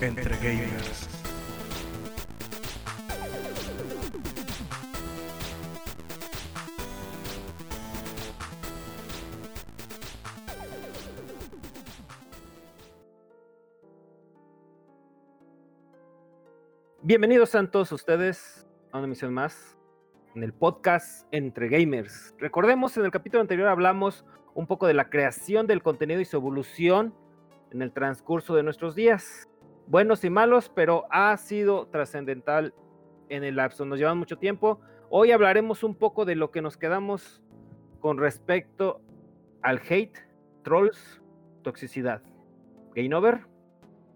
entre gamers. Bienvenidos a todos ustedes a una emisión más en el podcast Entre Gamers. Recordemos, en el capítulo anterior hablamos un poco de la creación del contenido y su evolución en el transcurso de nuestros días. Buenos y malos, pero ha sido trascendental en el lapso. Nos llevan mucho tiempo. Hoy hablaremos un poco de lo que nos quedamos con respecto al hate, trolls, toxicidad. Game over.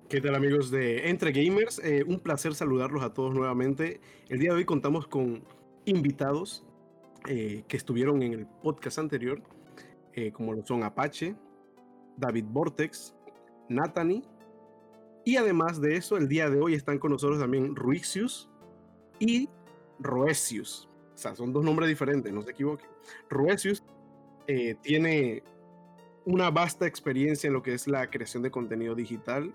¿Qué tal amigos de Entre Gamers? Eh, un placer saludarlos a todos nuevamente. El día de hoy contamos con invitados eh, que estuvieron en el podcast anterior, eh, como lo son Apache, David Vortex, Nathany, y además de eso, el día de hoy están con nosotros también Ruixius y Roesius. O sea, son dos nombres diferentes, no se equivoquen. Roesius tiene una vasta experiencia en lo que es la creación de contenido digital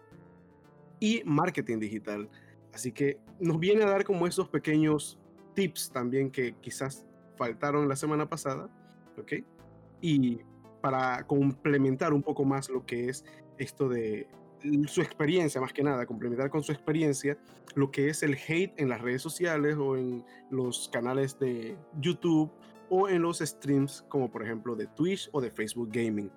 y marketing digital. Así que nos viene a dar como esos pequeños tips también que quizás faltaron la semana pasada, ¿ok? Y para complementar un poco más lo que es esto de su experiencia, más que nada, complementar con su experiencia lo que es el hate en las redes sociales o en los canales de YouTube o en los streams como por ejemplo de Twitch o de Facebook Gaming,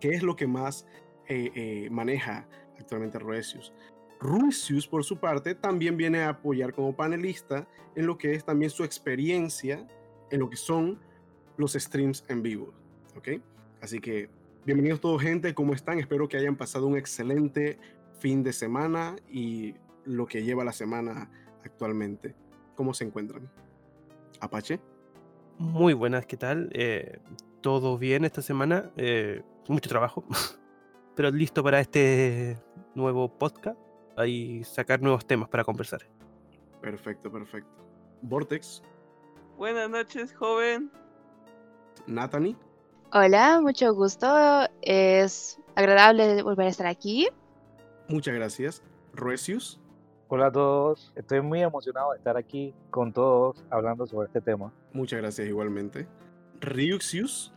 que es lo que más eh, eh, maneja actualmente Roesius. Ruisius, por su parte, también viene a apoyar como panelista en lo que es también su experiencia en lo que son los streams en vivo. ¿Ok? Así que bienvenidos todos, gente. ¿Cómo están? Espero que hayan pasado un excelente fin de semana y lo que lleva la semana actualmente. ¿Cómo se encuentran? Apache. Muy buenas, ¿qué tal? Eh, todo bien esta semana. Eh, mucho trabajo. pero listo para este nuevo podcast y sacar nuevos temas para conversar. Perfecto, perfecto. Vortex. Buenas noches, joven. Nathany. Hola, mucho gusto. Es agradable volver a estar aquí. Muchas gracias. Ruesius. Hola a todos, estoy muy emocionado de estar aquí con todos hablando sobre este tema. Muchas gracias igualmente. Ryuxius.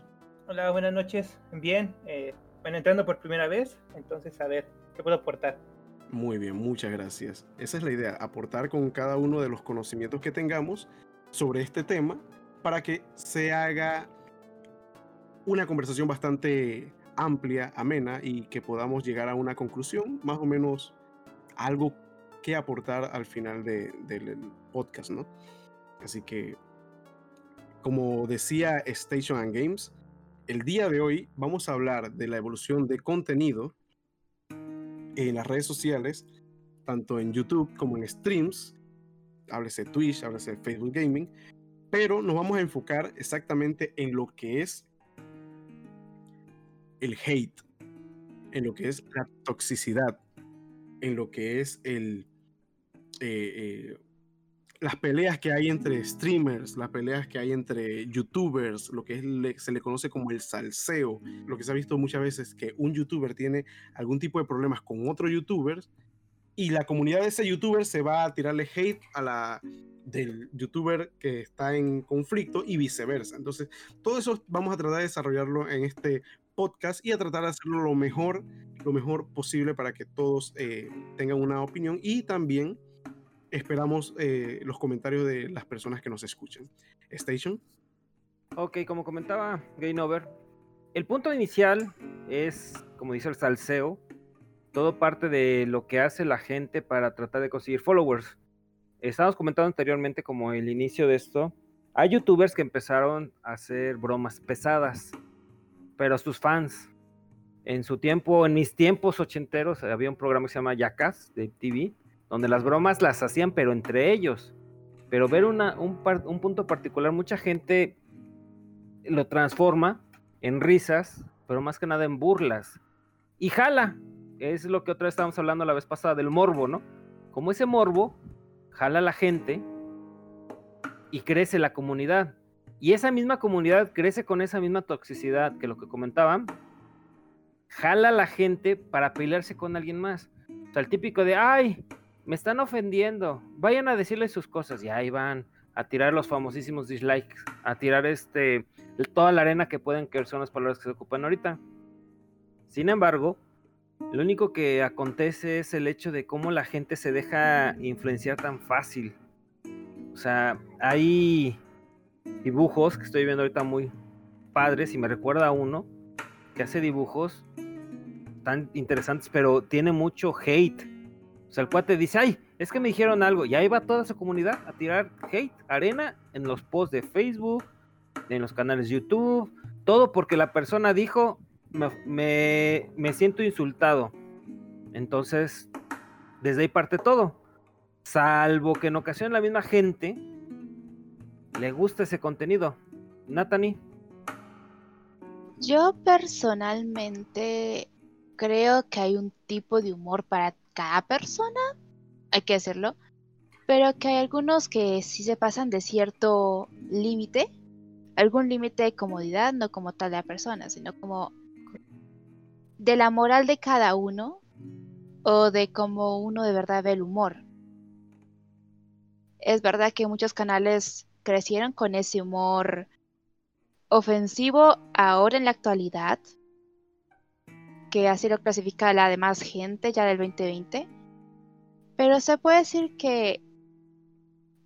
Hola, buenas noches. Bien, eh, bueno, entrando por primera vez, entonces a ver, ¿qué puedo aportar? Muy bien, muchas gracias. Esa es la idea, aportar con cada uno de los conocimientos que tengamos sobre este tema para que se haga una conversación bastante amplia, amena y que podamos llegar a una conclusión, más o menos algo que aportar al final del podcast, ¿no? Así que, como decía Station and Games, el día de hoy vamos a hablar de la evolución de contenido en las redes sociales, tanto en YouTube como en streams, háblese Twitch, háblese Facebook Gaming, pero nos vamos a enfocar exactamente en lo que es el hate, en lo que es la toxicidad, en lo que es el eh, eh, las peleas que hay entre streamers, las peleas que hay entre youtubers, lo que se le conoce como el salseo, lo que se ha visto muchas veces que un youtuber tiene algún tipo de problemas con otro youtuber y la comunidad de ese youtuber se va a tirarle hate a la del youtuber que está en conflicto y viceversa. Entonces, todo eso vamos a tratar de desarrollarlo en este podcast y a tratar de hacerlo lo mejor, lo mejor posible para que todos eh, tengan una opinión y también esperamos eh, los comentarios de las personas que nos escuchen. Station. Ok, como comentaba Game Over, el punto inicial es, como dice el salseo, todo parte de lo que hace la gente para tratar de conseguir followers. Estábamos comentando anteriormente como el inicio de esto. Hay youtubers que empezaron a hacer bromas pesadas, pero sus fans, en su tiempo, en mis tiempos ochenteros, había un programa que se llama Yacas de TV, donde las bromas las hacían, pero entre ellos. Pero ver una, un, un punto particular, mucha gente lo transforma en risas, pero más que nada en burlas. Y jala, es lo que otra vez estábamos hablando la vez pasada del morbo, ¿no? Como ese morbo jala a la gente y crece la comunidad. Y esa misma comunidad crece con esa misma toxicidad que lo que comentaban, jala a la gente para pelearse con alguien más. O sea, el típico de, ay, me están ofendiendo, vayan a decirle sus cosas y ahí van a tirar los famosísimos dislikes, a tirar este toda la arena que pueden que son las palabras que se ocupan ahorita. Sin embargo, lo único que acontece es el hecho de cómo la gente se deja influenciar tan fácil. O sea, hay dibujos que estoy viendo ahorita muy padres y me recuerda a uno que hace dibujos tan interesantes, pero tiene mucho hate. O sea, el cuate dice, ay, es que me dijeron algo. Y ahí va toda su comunidad a tirar hate, arena en los posts de Facebook, en los canales YouTube, todo porque la persona dijo, me, me, siento insultado. Entonces, desde ahí parte todo. Salvo que en ocasión la misma gente le gusta ese contenido. Nathanie. Yo personalmente creo que hay un tipo de humor para cada persona, hay que hacerlo, pero que hay algunos que sí se pasan de cierto límite, algún límite de comodidad, no como tal de la persona, sino como de la moral de cada uno o de cómo uno de verdad ve el humor. Es verdad que muchos canales crecieron con ese humor ofensivo ahora en la actualidad, que así lo clasifica la demás gente ya del 2020. Pero se puede decir que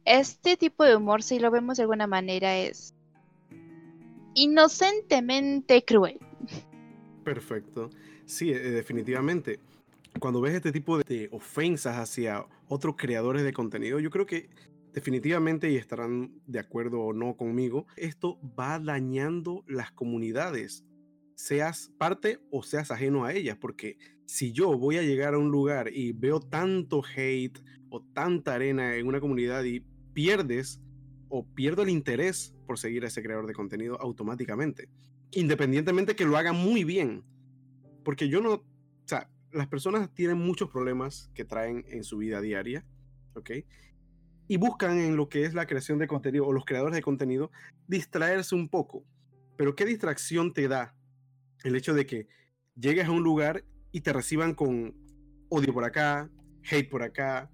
este tipo de humor, si lo vemos de alguna manera, es inocentemente cruel. Perfecto. Sí, eh, definitivamente. Cuando ves este tipo de ofensas hacia otros creadores de contenido, yo creo que definitivamente, y estarán de acuerdo o no conmigo, esto va dañando las comunidades, seas parte o seas ajeno a ellas, porque si yo voy a llegar a un lugar y veo tanto hate o tanta arena en una comunidad y pierdes o pierdo el interés por seguir a ese creador de contenido automáticamente, independientemente que lo haga muy bien, porque yo no, o sea, las personas tienen muchos problemas que traen en su vida diaria, ¿ok? Y buscan en lo que es la creación de contenido o los creadores de contenido distraerse un poco. Pero ¿qué distracción te da el hecho de que llegues a un lugar y te reciban con odio por acá, hate por acá,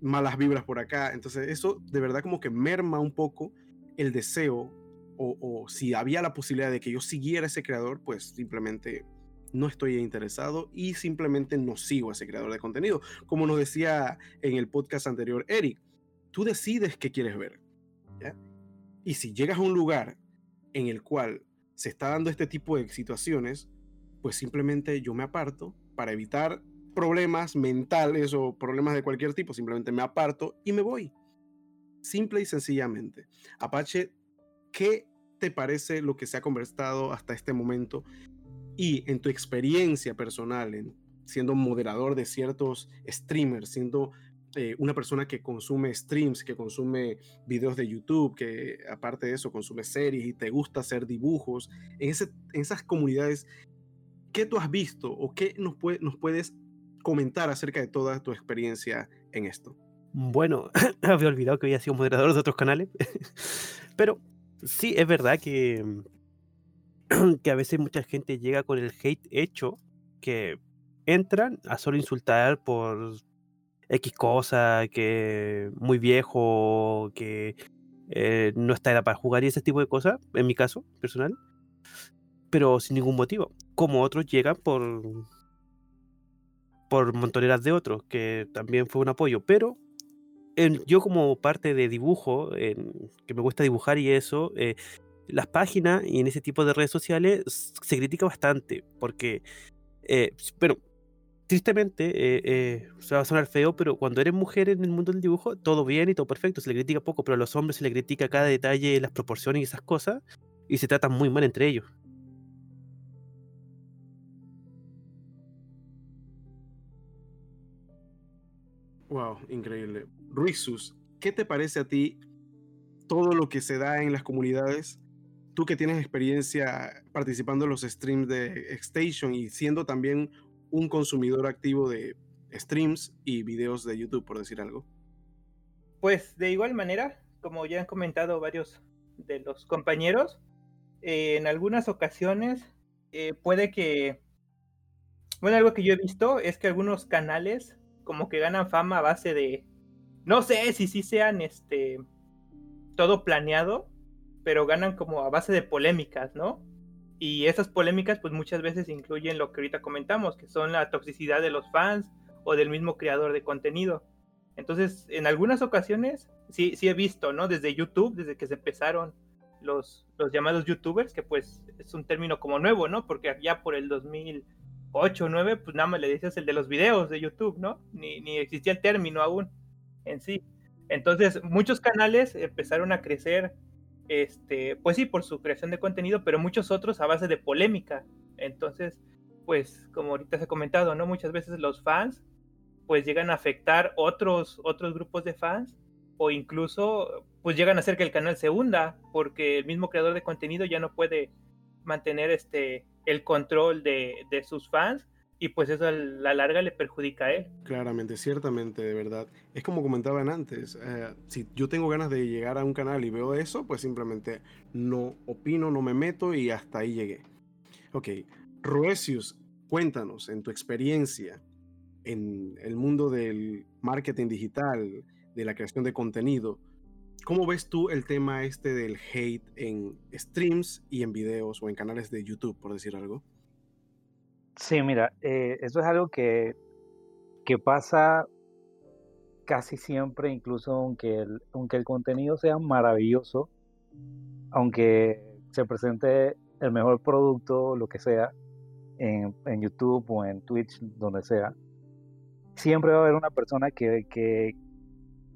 malas vibras por acá? Entonces eso de verdad como que merma un poco el deseo o, si había la posibilidad de que yo siguiera ese creador, pues simplemente no estoy interesado y simplemente no sigo a ese creador de contenido. Como nos decía en el podcast anterior Eric, tú decides qué quieres ver. Y si llegas a un lugar en el cual se está dando este tipo de situaciones, pues simplemente yo me aparto para evitar problemas mentales o problemas de cualquier tipo, simplemente me aparto y me voy. Simple y sencillamente. Apache, ¿qué te parece lo que se ha conversado hasta este momento y en tu experiencia personal, en, siendo moderador de ciertos streamers, siendo eh, una persona que consume streams, que consume videos de YouTube, que aparte de eso consume series y te gusta hacer dibujos, en, esas comunidades, ¿qué tú has visto o qué nos, nos puedes comentar acerca de toda tu experiencia en esto? Bueno, había olvidado que había sido moderador de otros canales, pero sí, es verdad que que a veces mucha gente llega con el hate hecho, que entran a solo insultar por X cosa, que muy viejo, que eh, no está edad para jugar y ese tipo de cosas, en mi caso personal, pero sin ningún motivo. Como otros llegan por por montoneras de otros, que también fue un apoyo, pero yo como parte de dibujo, que me gusta dibujar y eso, eh, las páginas y en ese tipo de redes sociales se critica bastante, porque, eh, bueno, tristemente, eh, eh, se va a sonar feo, pero cuando eres mujer en el mundo del dibujo, todo bien y todo perfecto, se le critica poco, pero a los hombres se le critica cada detalle, las proporciones y esas cosas, y se tratan muy mal entre ellos. Wow, increíble. Ruizus, ¿qué te parece a ti todo lo que se da en las comunidades tú que tienes experiencia participando en los streams de Xstation y siendo también un consumidor activo de streams y videos de YouTube, por decir algo. Pues de igual manera, como ya han comentado varios de los compañeros, eh, en algunas ocasiones eh, puede que, bueno, algo que yo he visto es que algunos canales como que ganan fama a base de, no sé si sí sean este, todo planeado, pero ganan como a base de polémicas, ¿no? Y esas polémicas pues muchas veces incluyen lo que ahorita comentamos, que son la toxicidad de los fans o del mismo creador de contenido. Entonces, en algunas ocasiones sí, sí he visto, ¿no? Desde YouTube, desde que se empezaron los, los llamados youtubers, que pues es un término como nuevo, ¿no? Porque ya por el 2008 o 9, pues nada más le dices el de los videos de YouTube, ¿no? Ni, ni existía el término aún en sí. Entonces, muchos canales empezaron a crecer, este, pues sí, por su creación de contenido, pero muchos otros a base de polémica. Entonces, pues, como ahorita se ha comentado, ¿no? Muchas veces los fans, pues llegan a afectar otros, otros grupos de fans, o incluso, pues llegan a hacer que el canal se hunda, porque el mismo creador de contenido ya no puede mantener este, el control de, de sus fans y pues eso a la larga le perjudica a él. Claramente, ciertamente, de verdad. Es como comentaban antes, eh, si yo tengo ganas de llegar a un canal y veo eso, pues simplemente no opino, no me meto y hasta ahí llegué. Ok, Roesius, cuéntanos en tu experiencia en el mundo del marketing digital, de la creación de contenido, ¿cómo ves tú el tema este del hate en streams y en videos o en canales de YouTube, por decir algo? Sí, mira, eh, eso es algo que, que pasa casi siempre, incluso aunque el, aunque el contenido sea maravilloso, aunque se presente el mejor producto, lo que sea, en, en YouTube o en Twitch, donde sea, siempre va a haber una persona que, que,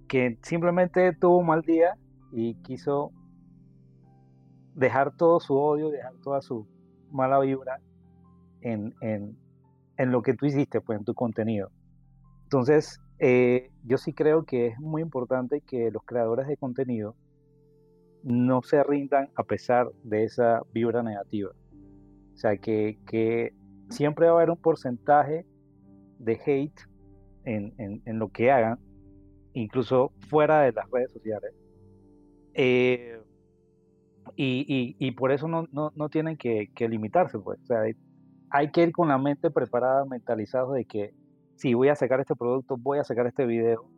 que simplemente tuvo un mal día y quiso dejar todo su odio, dejar toda su mala vibra en, en, en lo que tú hiciste, pues en tu contenido. Entonces, eh, yo sí creo que es muy importante que los creadores de contenido no se rindan a pesar de esa vibra negativa. O sea, que, que siempre va a haber un porcentaje de hate en, en, en, lo que hagan, incluso fuera de las redes sociales. Eh, y, y, y, por eso no, no, no tienen que, que, limitarse, pues. O sea, hay que ir con la mente preparada, mentalizado de que si voy a sacar este producto, voy a sacar este video,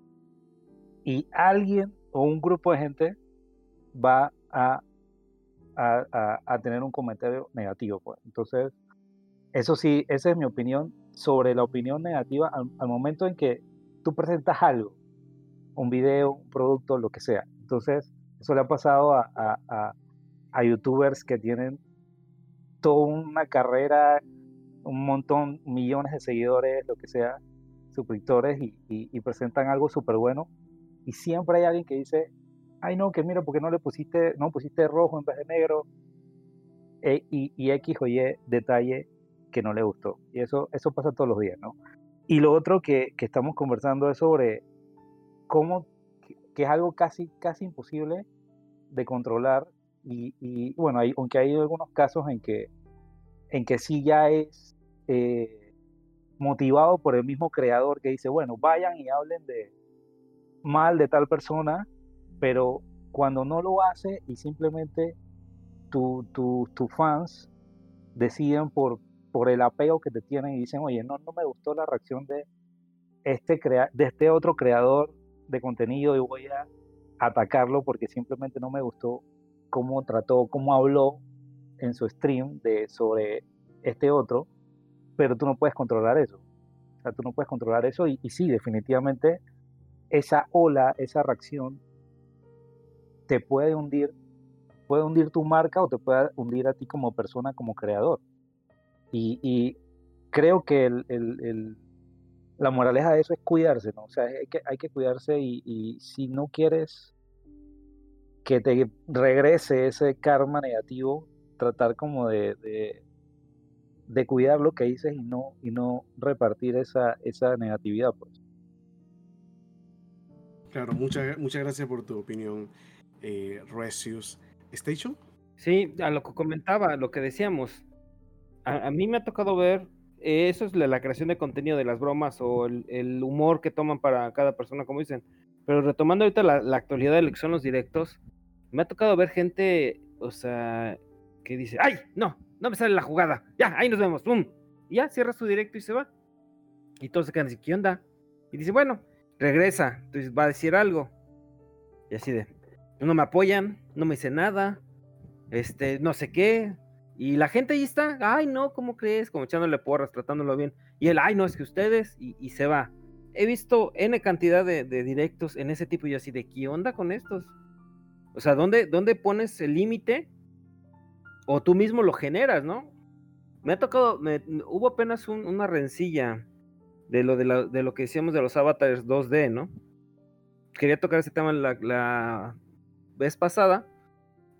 y alguien o un grupo de gente va a, a, a, tener un comentario negativo. Pues. Entonces, eso sí, esa es mi opinión sobre la opinión negativa al, momento en que tú presentas algo, un video, un producto, lo que sea. Entonces, eso le ha pasado a, a, a, youtubers que tienen toda una carrera un montón, millones de seguidores, lo que sea, suscriptores y, y, presentan algo súper bueno. Y siempre hay alguien que dice, ay no, que mira, porque no le pusiste, no pusiste rojo en vez de negro? E, y, y, X o Y detalle que no le gustó. Y eso, eso pasa todos los días, ¿no? Y lo otro que, que estamos conversando es sobre cómo, que es algo casi, casi imposible de controlar. Y, y bueno, hay, aunque hay algunos casos en que, en que sí ya es eh, motivado por el mismo creador que dice, bueno, vayan y hablen de mal de tal persona, pero cuando no lo hace y simplemente tus tu, fans deciden por, por el apego que te tienen y dicen, oye, no, no me gustó la reacción de este, crea de este otro creador de contenido y voy a atacarlo porque simplemente no me gustó cómo trató, cómo habló en su stream de, sobre este otro pero tú no puedes controlar eso. O sea, tú no puedes controlar eso y, y sí, definitivamente esa ola, esa reacción te puede hundir, puede hundir tu marca o te puede hundir a ti como persona, como creador. Y, creo que el, el, el, la moraleja de eso es cuidarse, ¿no? O sea, hay que, hay que cuidarse y, si no quieres que te regrese ese karma negativo, tratar como de, de cuidar lo que dices y no, y no repartir esa, esa negatividad. Pues. Claro, muchas, muchas gracias por tu opinión, eh, Resius. ¿Station? Sí, a lo que comentaba, lo que decíamos. A, a mí me ha tocado ver, eh, eso es la, la, creación de contenido de las bromas o el, el, humor que toman para cada persona, como dicen. Pero retomando ahorita la, la actualidad de lo que son los directos, me ha tocado ver gente, o sea, que dice, ¡ay! No, no me sale la jugada. Ya, ahí nos vemos. ¡Pum! Y ya, cierra su directo y se va. Y todos se quedan así, ¿qué onda? Y dice, bueno, regresa, entonces va a decir algo. Y así de, no me apoyan, no me dice nada, este, no sé qué. Y la gente ahí está, ay, no, ¿cómo crees? Como echándole porras, tratándolo bien. Y él, ay, no, es que ustedes, y, se va. He visto N cantidad de, directos en ese tipo y así de, ¿qué onda con estos? O sea, ¿dónde, dónde pones el límite? O tú mismo lo generas, ¿no? Me ha tocado, hubo apenas una rencilla de lo, de, lo que decíamos de los avatares 2D, ¿no? Quería tocar ese tema la, la vez pasada,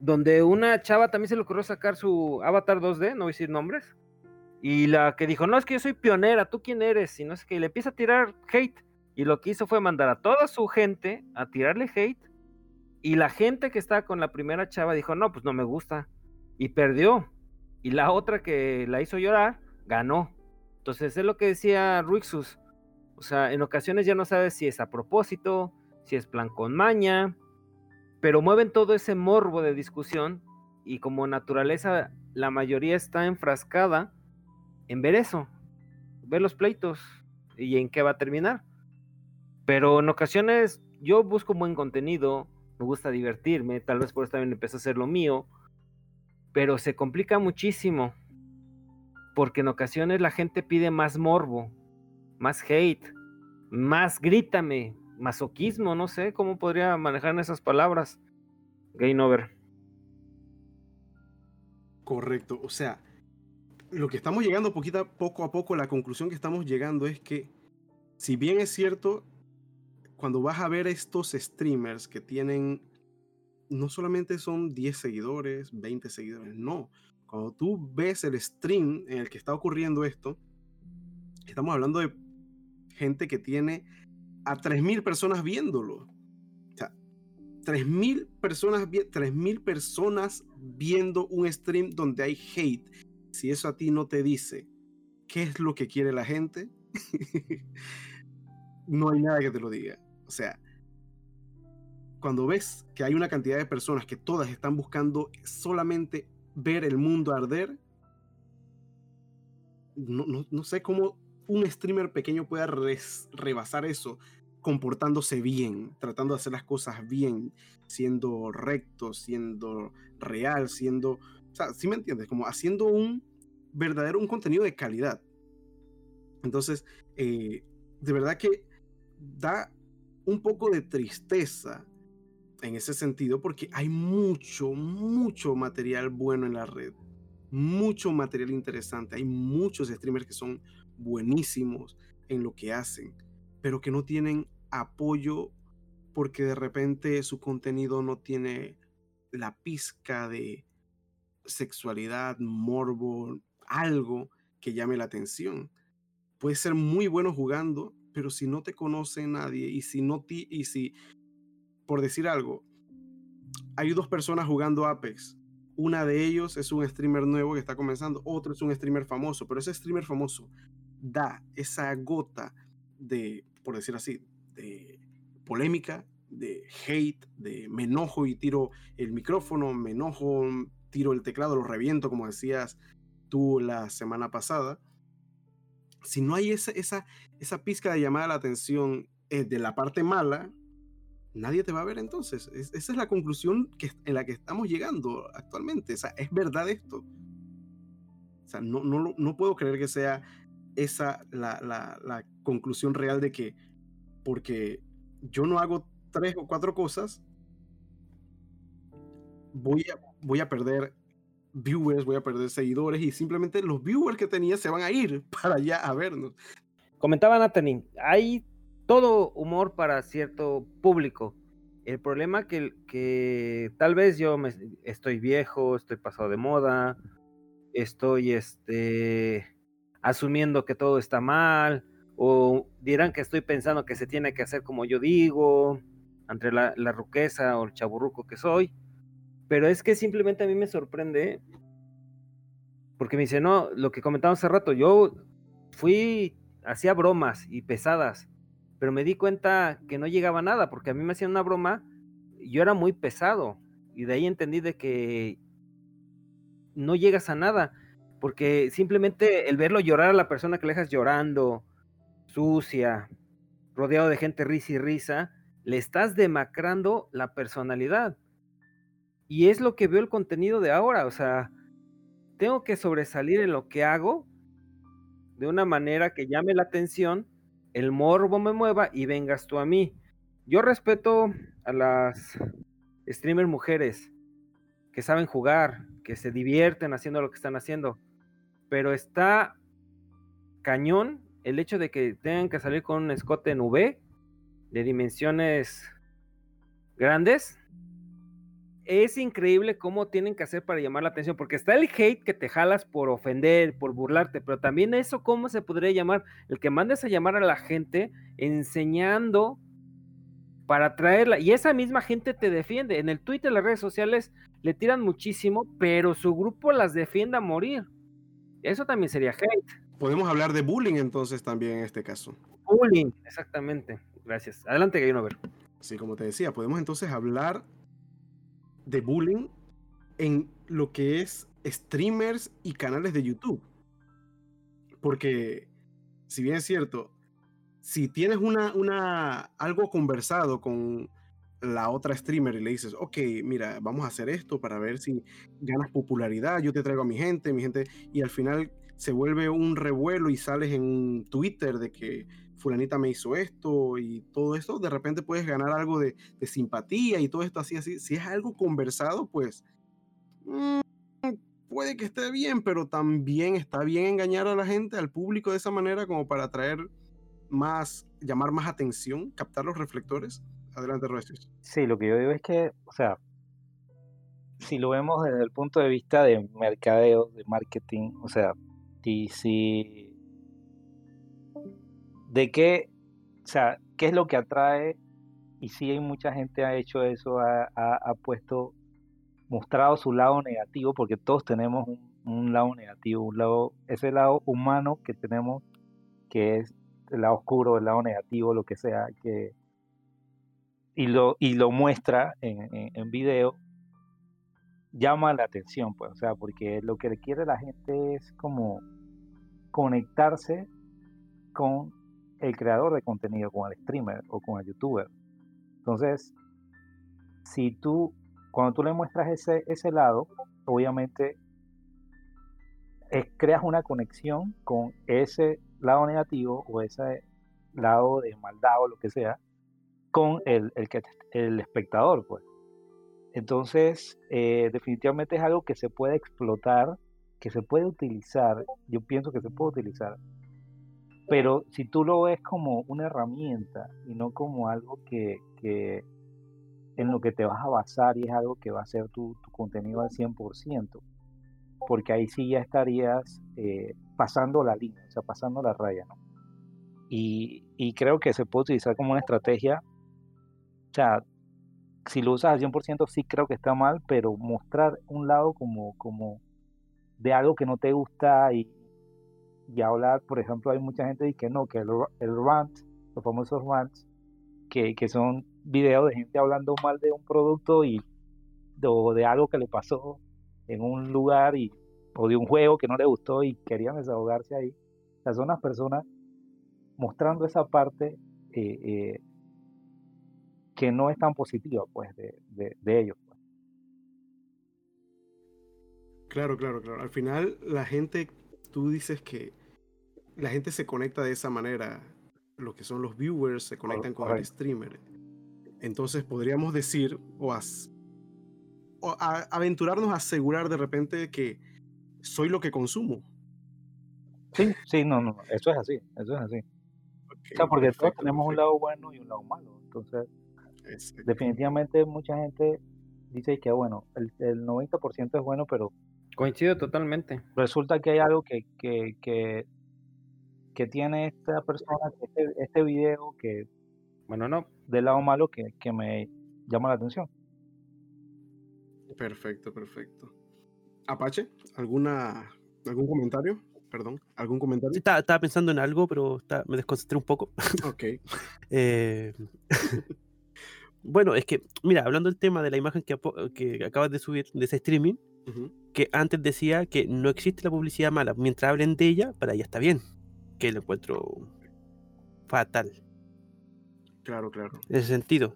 donde una chava también se le ocurrió sacar su avatar 2D, no voy a decir nombres, y la que dijo, no, es que yo soy pionera, ¿tú quién eres? Y no sé qué, y le empieza a tirar hate, y lo que hizo fue mandar a toda su gente a tirarle hate, y la gente que estaba con la primera chava dijo, no, pues no me gusta, y perdió, y la otra que la hizo llorar, ganó. Entonces es lo que decía Ruixus, o sea, en ocasiones ya no sabes si es a propósito, si es plan con maña, pero mueven todo ese morbo de discusión y como naturaleza la mayoría está enfrascada en ver eso, ver los pleitos y en qué va a terminar. Pero en ocasiones yo busco buen contenido, me gusta divertirme, tal vez por eso también empecé a hacer lo mío, pero se complica muchísimo porque en ocasiones la gente pide más morbo, más hate, más grítame, masoquismo, no sé cómo podría manejar esas palabras. Game over. Correcto, o sea, lo que estamos llegando poquito, poco a poco, la conclusión que estamos llegando es que, si bien es cierto, cuando vas a ver estos streamers que tienen, no solamente son 10 seguidores, 20 seguidores, no. Cuando tú ves el stream en el que está ocurriendo esto, estamos hablando de gente que tiene a 3.000 personas viéndolo. O sea, 3.000 personas, personas viendo un stream donde hay hate. Si eso a ti no te dice qué es lo que quiere la gente, no hay nada que te lo diga. O sea, cuando ves que hay una cantidad de personas que todas están buscando solamente ver el mundo arder, no, no, no sé cómo un streamer pequeño pueda rebasar eso comportándose bien, tratando de hacer las cosas bien, siendo recto, siendo real, siendo, o sea, ¿sí me entiendes? Como haciendo un verdadero, un contenido de calidad. Entonces, eh, de verdad que da un poco de tristeza en ese sentido porque hay mucho, mucho material bueno en la red, mucho material interesante, hay muchos streamers que son buenísimos en lo que hacen, pero que no tienen apoyo porque de repente su contenido no tiene la pizca de sexualidad, morbo, algo que llame la atención. Puede ser muy bueno jugando, pero si no te conoce nadie y si no ti y si por decir algo, hay dos personas jugando Apex. Una de ellos es un streamer nuevo que está comenzando, otro es un streamer famoso, pero ese streamer famoso da esa gota de, por decir así, de polémica, de hate, de me enojo y tiro el micrófono, me enojo, tiro el teclado, lo reviento, como decías tú la semana pasada. Si no hay esa, esa, esa pizca de llamada a la atención eh, de la parte mala, nadie te va a ver entonces. esa es la conclusión que, en la que estamos llegando actualmente. O sea, es verdad esto. O sea, no, no, no puedo creer que sea esa la, la, conclusión real de que porque yo no hago tres o cuatro cosas, voy a, voy a perder viewers, voy a perder seguidores y simplemente los viewers que tenía se van a ir para allá a vernos. Comentaba Natalie, hay todo humor para cierto público. El problema que, que tal vez yo me, estoy viejo, estoy pasado de moda, estoy este asumiendo que todo está mal, o dirán que estoy pensando que se tiene que hacer como yo digo, entre la, la ruqueza o el chaburruco que soy, pero es que simplemente a mí me sorprende, porque me dice, no, lo que comentaba hace rato, yo fui, hacía bromas y pesadas, pero me di cuenta que no llegaba a nada, porque a mí me hacían una broma, yo era muy pesado, y de ahí entendí de que no llegas a nada porque simplemente el verlo llorar a la persona que le dejas llorando, sucia, rodeado de gente risa y risa, le estás demacrando la personalidad. Y es lo que veo el contenido de ahora, o sea, tengo que sobresalir en lo que hago de una manera que llame la atención, el morbo me mueva y vengas tú a mí. Yo respeto a las streamers mujeres que saben jugar, que se divierten haciendo lo que están haciendo, pero está cañón el hecho de que tengan que salir con un escote en V de dimensiones grandes es increíble cómo tienen que hacer para llamar la atención, porque está el hate que te jalas por ofender, por burlarte, pero también eso, ¿cómo se podría llamar? El que mandes a llamar a la gente enseñando para traerla, y esa misma gente te defiende. En el Twitter, las redes sociales le tiran muchísimo, pero su grupo las defiende a morir. Eso también sería hate. Podemos hablar de bullying entonces también en este caso. Bullying, exactamente. Gracias. Adelante, ver. Sí, como te decía, podemos entonces hablar de bullying en lo que es streamers y canales de YouTube. Porque, si bien es cierto, si tienes una, una, algo conversado con la otra streamer y le dices, ok, mira, vamos a hacer esto para ver si ganas popularidad, yo te traigo a mi gente, mi gente, y al final se vuelve un revuelo y sales en Twitter de que fulanita me hizo esto y todo esto, de repente puedes ganar algo de, simpatía y todo esto así, así. Si es algo conversado, pues mm, puede que esté bien, pero también está bien engañar a la gente, al público de esa manera como para atraer más, llamar más atención, captar los reflectores. Adelante, Roesius. Sí, lo que yo digo es que, o sea, si lo vemos desde el punto de vista de mercadeo, de marketing, o sea, si, si de qué, o sea, qué es lo que atrae y si hay mucha gente ha hecho eso, ha, puesto, mostrado su lado negativo, porque todos tenemos un, lado negativo, un lado, ese lado humano que tenemos, que es el lado oscuro, el lado negativo, lo que sea, que y lo, y lo muestra en, en, video, llama la atención, pues, o sea, porque lo que quiere la gente es como conectarse con el creador de contenido, con el streamer o con el youtuber. Entonces, si tú, cuando tú le muestras ese, ese lado, obviamente creas una conexión con ese lado negativo o ese lado de maldad o lo que sea, con el, el, espectador, pues. Entonces, eh, definitivamente es algo que se puede explotar, que se puede utilizar, yo pienso que se puede utilizar pero si tú lo ves como una herramienta y no como algo que, que en lo que te vas a basar y es algo que va a ser tu, tu contenido al 100%, porque ahí sí ya estarías eh, pasando la línea, o sea, pasando la raya, ¿no? Y, y, creo que se puede utilizar como una estrategia, o sea, si lo usas al 100% sí creo que está mal, pero mostrar un lado como, como de algo que no te gusta y, y hablar, por ejemplo, hay mucha gente que no, que el, el rant, los famosos rants, que, que, son videos de gente hablando mal de un producto y o de algo que le pasó en un lugar y, o de un juego que no le gustó y querían desahogarse ahí. O son las personas mostrando esa parte eh, eh, que no es tan positiva, pues, de, de, de ellos. Pues. Claro, claro, claro. Al final la gente tú dices que la gente se conecta de esa manera, lo que son los viewers se conectan con el streamer. Entonces podríamos decir o, aventurarnos a asegurar de repente que soy lo que consumo. Sí, sí, no, no, eso es así, eso es así. o sea, porque todos tenemos un lado bueno y un lado malo. Entonces, definitivamente mucha gente dice que, bueno, el, el 90% es bueno, pero Coincido totalmente. Resulta que hay algo que, que, que, tiene esta persona, este, este video, que, bueno, no. Del lado malo que, que me llama la atención. Perfecto, perfecto. Apache, ¿alguna, ¿algún comentario? Perdón, ¿algún comentario? estaba, estaba, pensando en algo, pero me desconcentré un poco. Ok. eh, bueno, es que, mira, hablando del tema de la imagen que, que acabas de subir, de ese streaming, que antes decía que no existe la publicidad mala. Mientras hablen de ella, para ella está bien. Que lo encuentro fatal. Claro, claro. en ese sentido.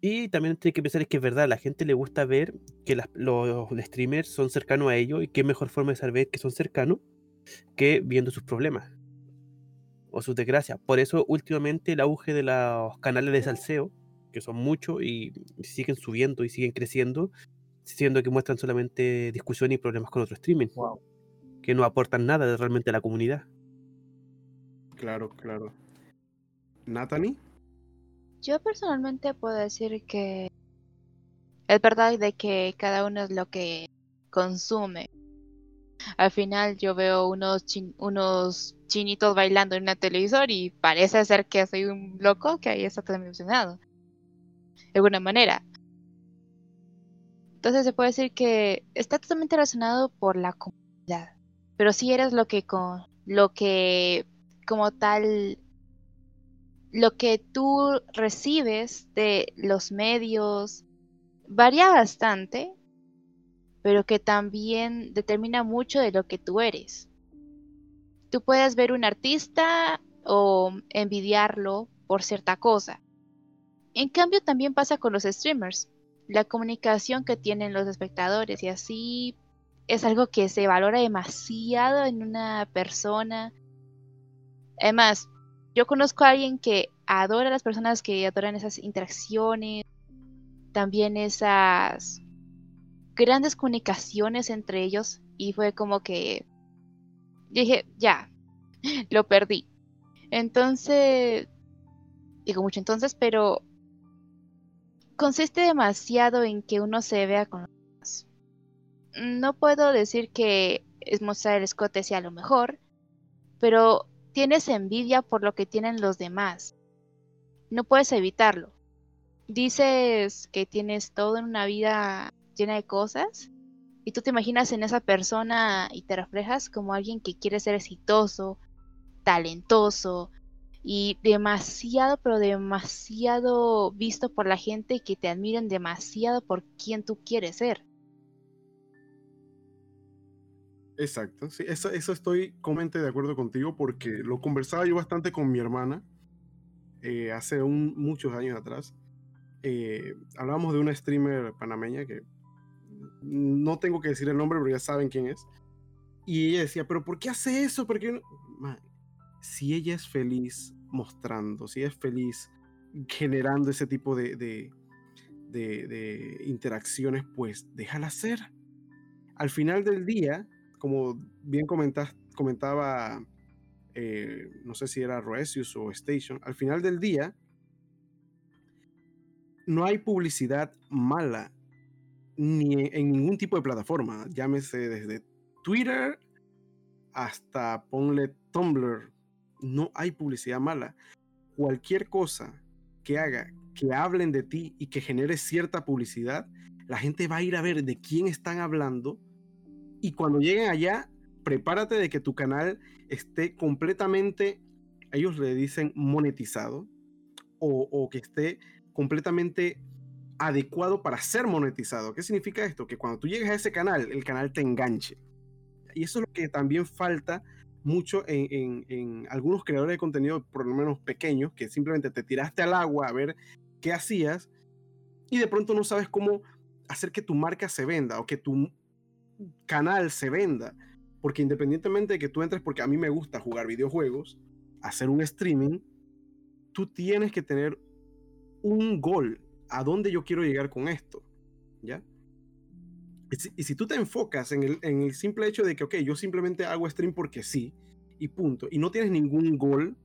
Y también tiene que pensar es que es verdad, a la gente le gusta ver que las- los streamers son cercanos a ellos y qué mejor forma de saber que son cercanos que viendo sus problemas o sus desgracias. Por eso últimamente el auge de los canales de salseo, que son muchos y siguen subiendo y siguen creciendo, siendo que muestran solamente discusiones y problemas con otros streaming, Wow. que no aportan nada de- realmente a la comunidad. Claro, claro. Natalie, Yo personalmente puedo decir que es verdad de que cada uno es lo que consume. Al final yo veo unos, chin- unos chinitos bailando en una televisor y parece ser que soy un loco que ahí está todo emocionado. De alguna manera. Entonces se puede decir que está totalmente relacionado por la comunidad. Pero si eres lo que con lo que como tal lo que tú recibes de los medios varía bastante, pero que también determina mucho de lo que tú eres. Tú puedes ver un artista o envidiarlo por cierta cosa. En cambio, también pasa con los streamers. La comunicación que tienen los espectadores y así es algo que se valora demasiado en una persona. Además, yo conozco a alguien que adora a las personas que adoran esas interacciones, también esas grandes comunicaciones entre ellos y fue como que dije, ya, lo perdí. Entonces, digo mucho entonces, pero consiste demasiado en que uno se vea con los demás. No puedo decir que es mostrar el escote sea lo mejor, pero tienes envidia por lo que tienen los demás. No puedes evitarlo. Dices que tienes todo en una vida llena de cosas y tú te imaginas en esa persona y te reflejas como alguien que quiere ser exitoso, talentoso y demasiado, pero demasiado visto por la gente que te admiren demasiado por quien tú quieres ser. Exacto, sí, eso, eso estoy completamente de acuerdo contigo porque lo conversaba yo bastante con mi hermana eh, hace un, muchos años atrás. Eh, hablábamos de una streamer panameña que no tengo que decir el nombre, pero ya saben quién es. Y ella decía, pero ¿por qué hace eso? ¿Por qué no?". Man, si ella es feliz mostrando, si es feliz generando ese tipo de, de, interacciones, pues déjala ser. Al final del día, como bien comentas, comentaba, eh, no sé si era Roesius o Station, al final del día no hay publicidad mala ni en ningún tipo de plataforma, llámese desde Twitter hasta ponle Tumblr, no hay publicidad mala. Cualquier cosa que haga que hablen de ti y que genere cierta publicidad, la gente va a ir a ver de quién están hablando y cuando lleguen allá, prepárate de que tu canal esté completamente, ellos le dicen monetizado, o, que esté completamente adecuado para ser monetizado. ¿Qué significa esto? Que cuando tú llegues a ese canal, el canal te enganche. Y eso es lo que también falta mucho en, en- algunos creadores de contenido, por lo menos pequeños, que simplemente te tiraste al agua a ver qué hacías y de pronto no sabes cómo hacer que tu marca se venda o que tu canal se venda. Porque independientemente de que tú entres, porque a mí me gusta jugar videojuegos, hacer un streaming, tú tienes que tener un gol. ¿A dónde yo quiero llegar con esto? ¿Ya? Y si, tú te enfocas en el, en el simple hecho de que, ok, yo simplemente hago stream porque sí, y punto, y no tienes ningún gol,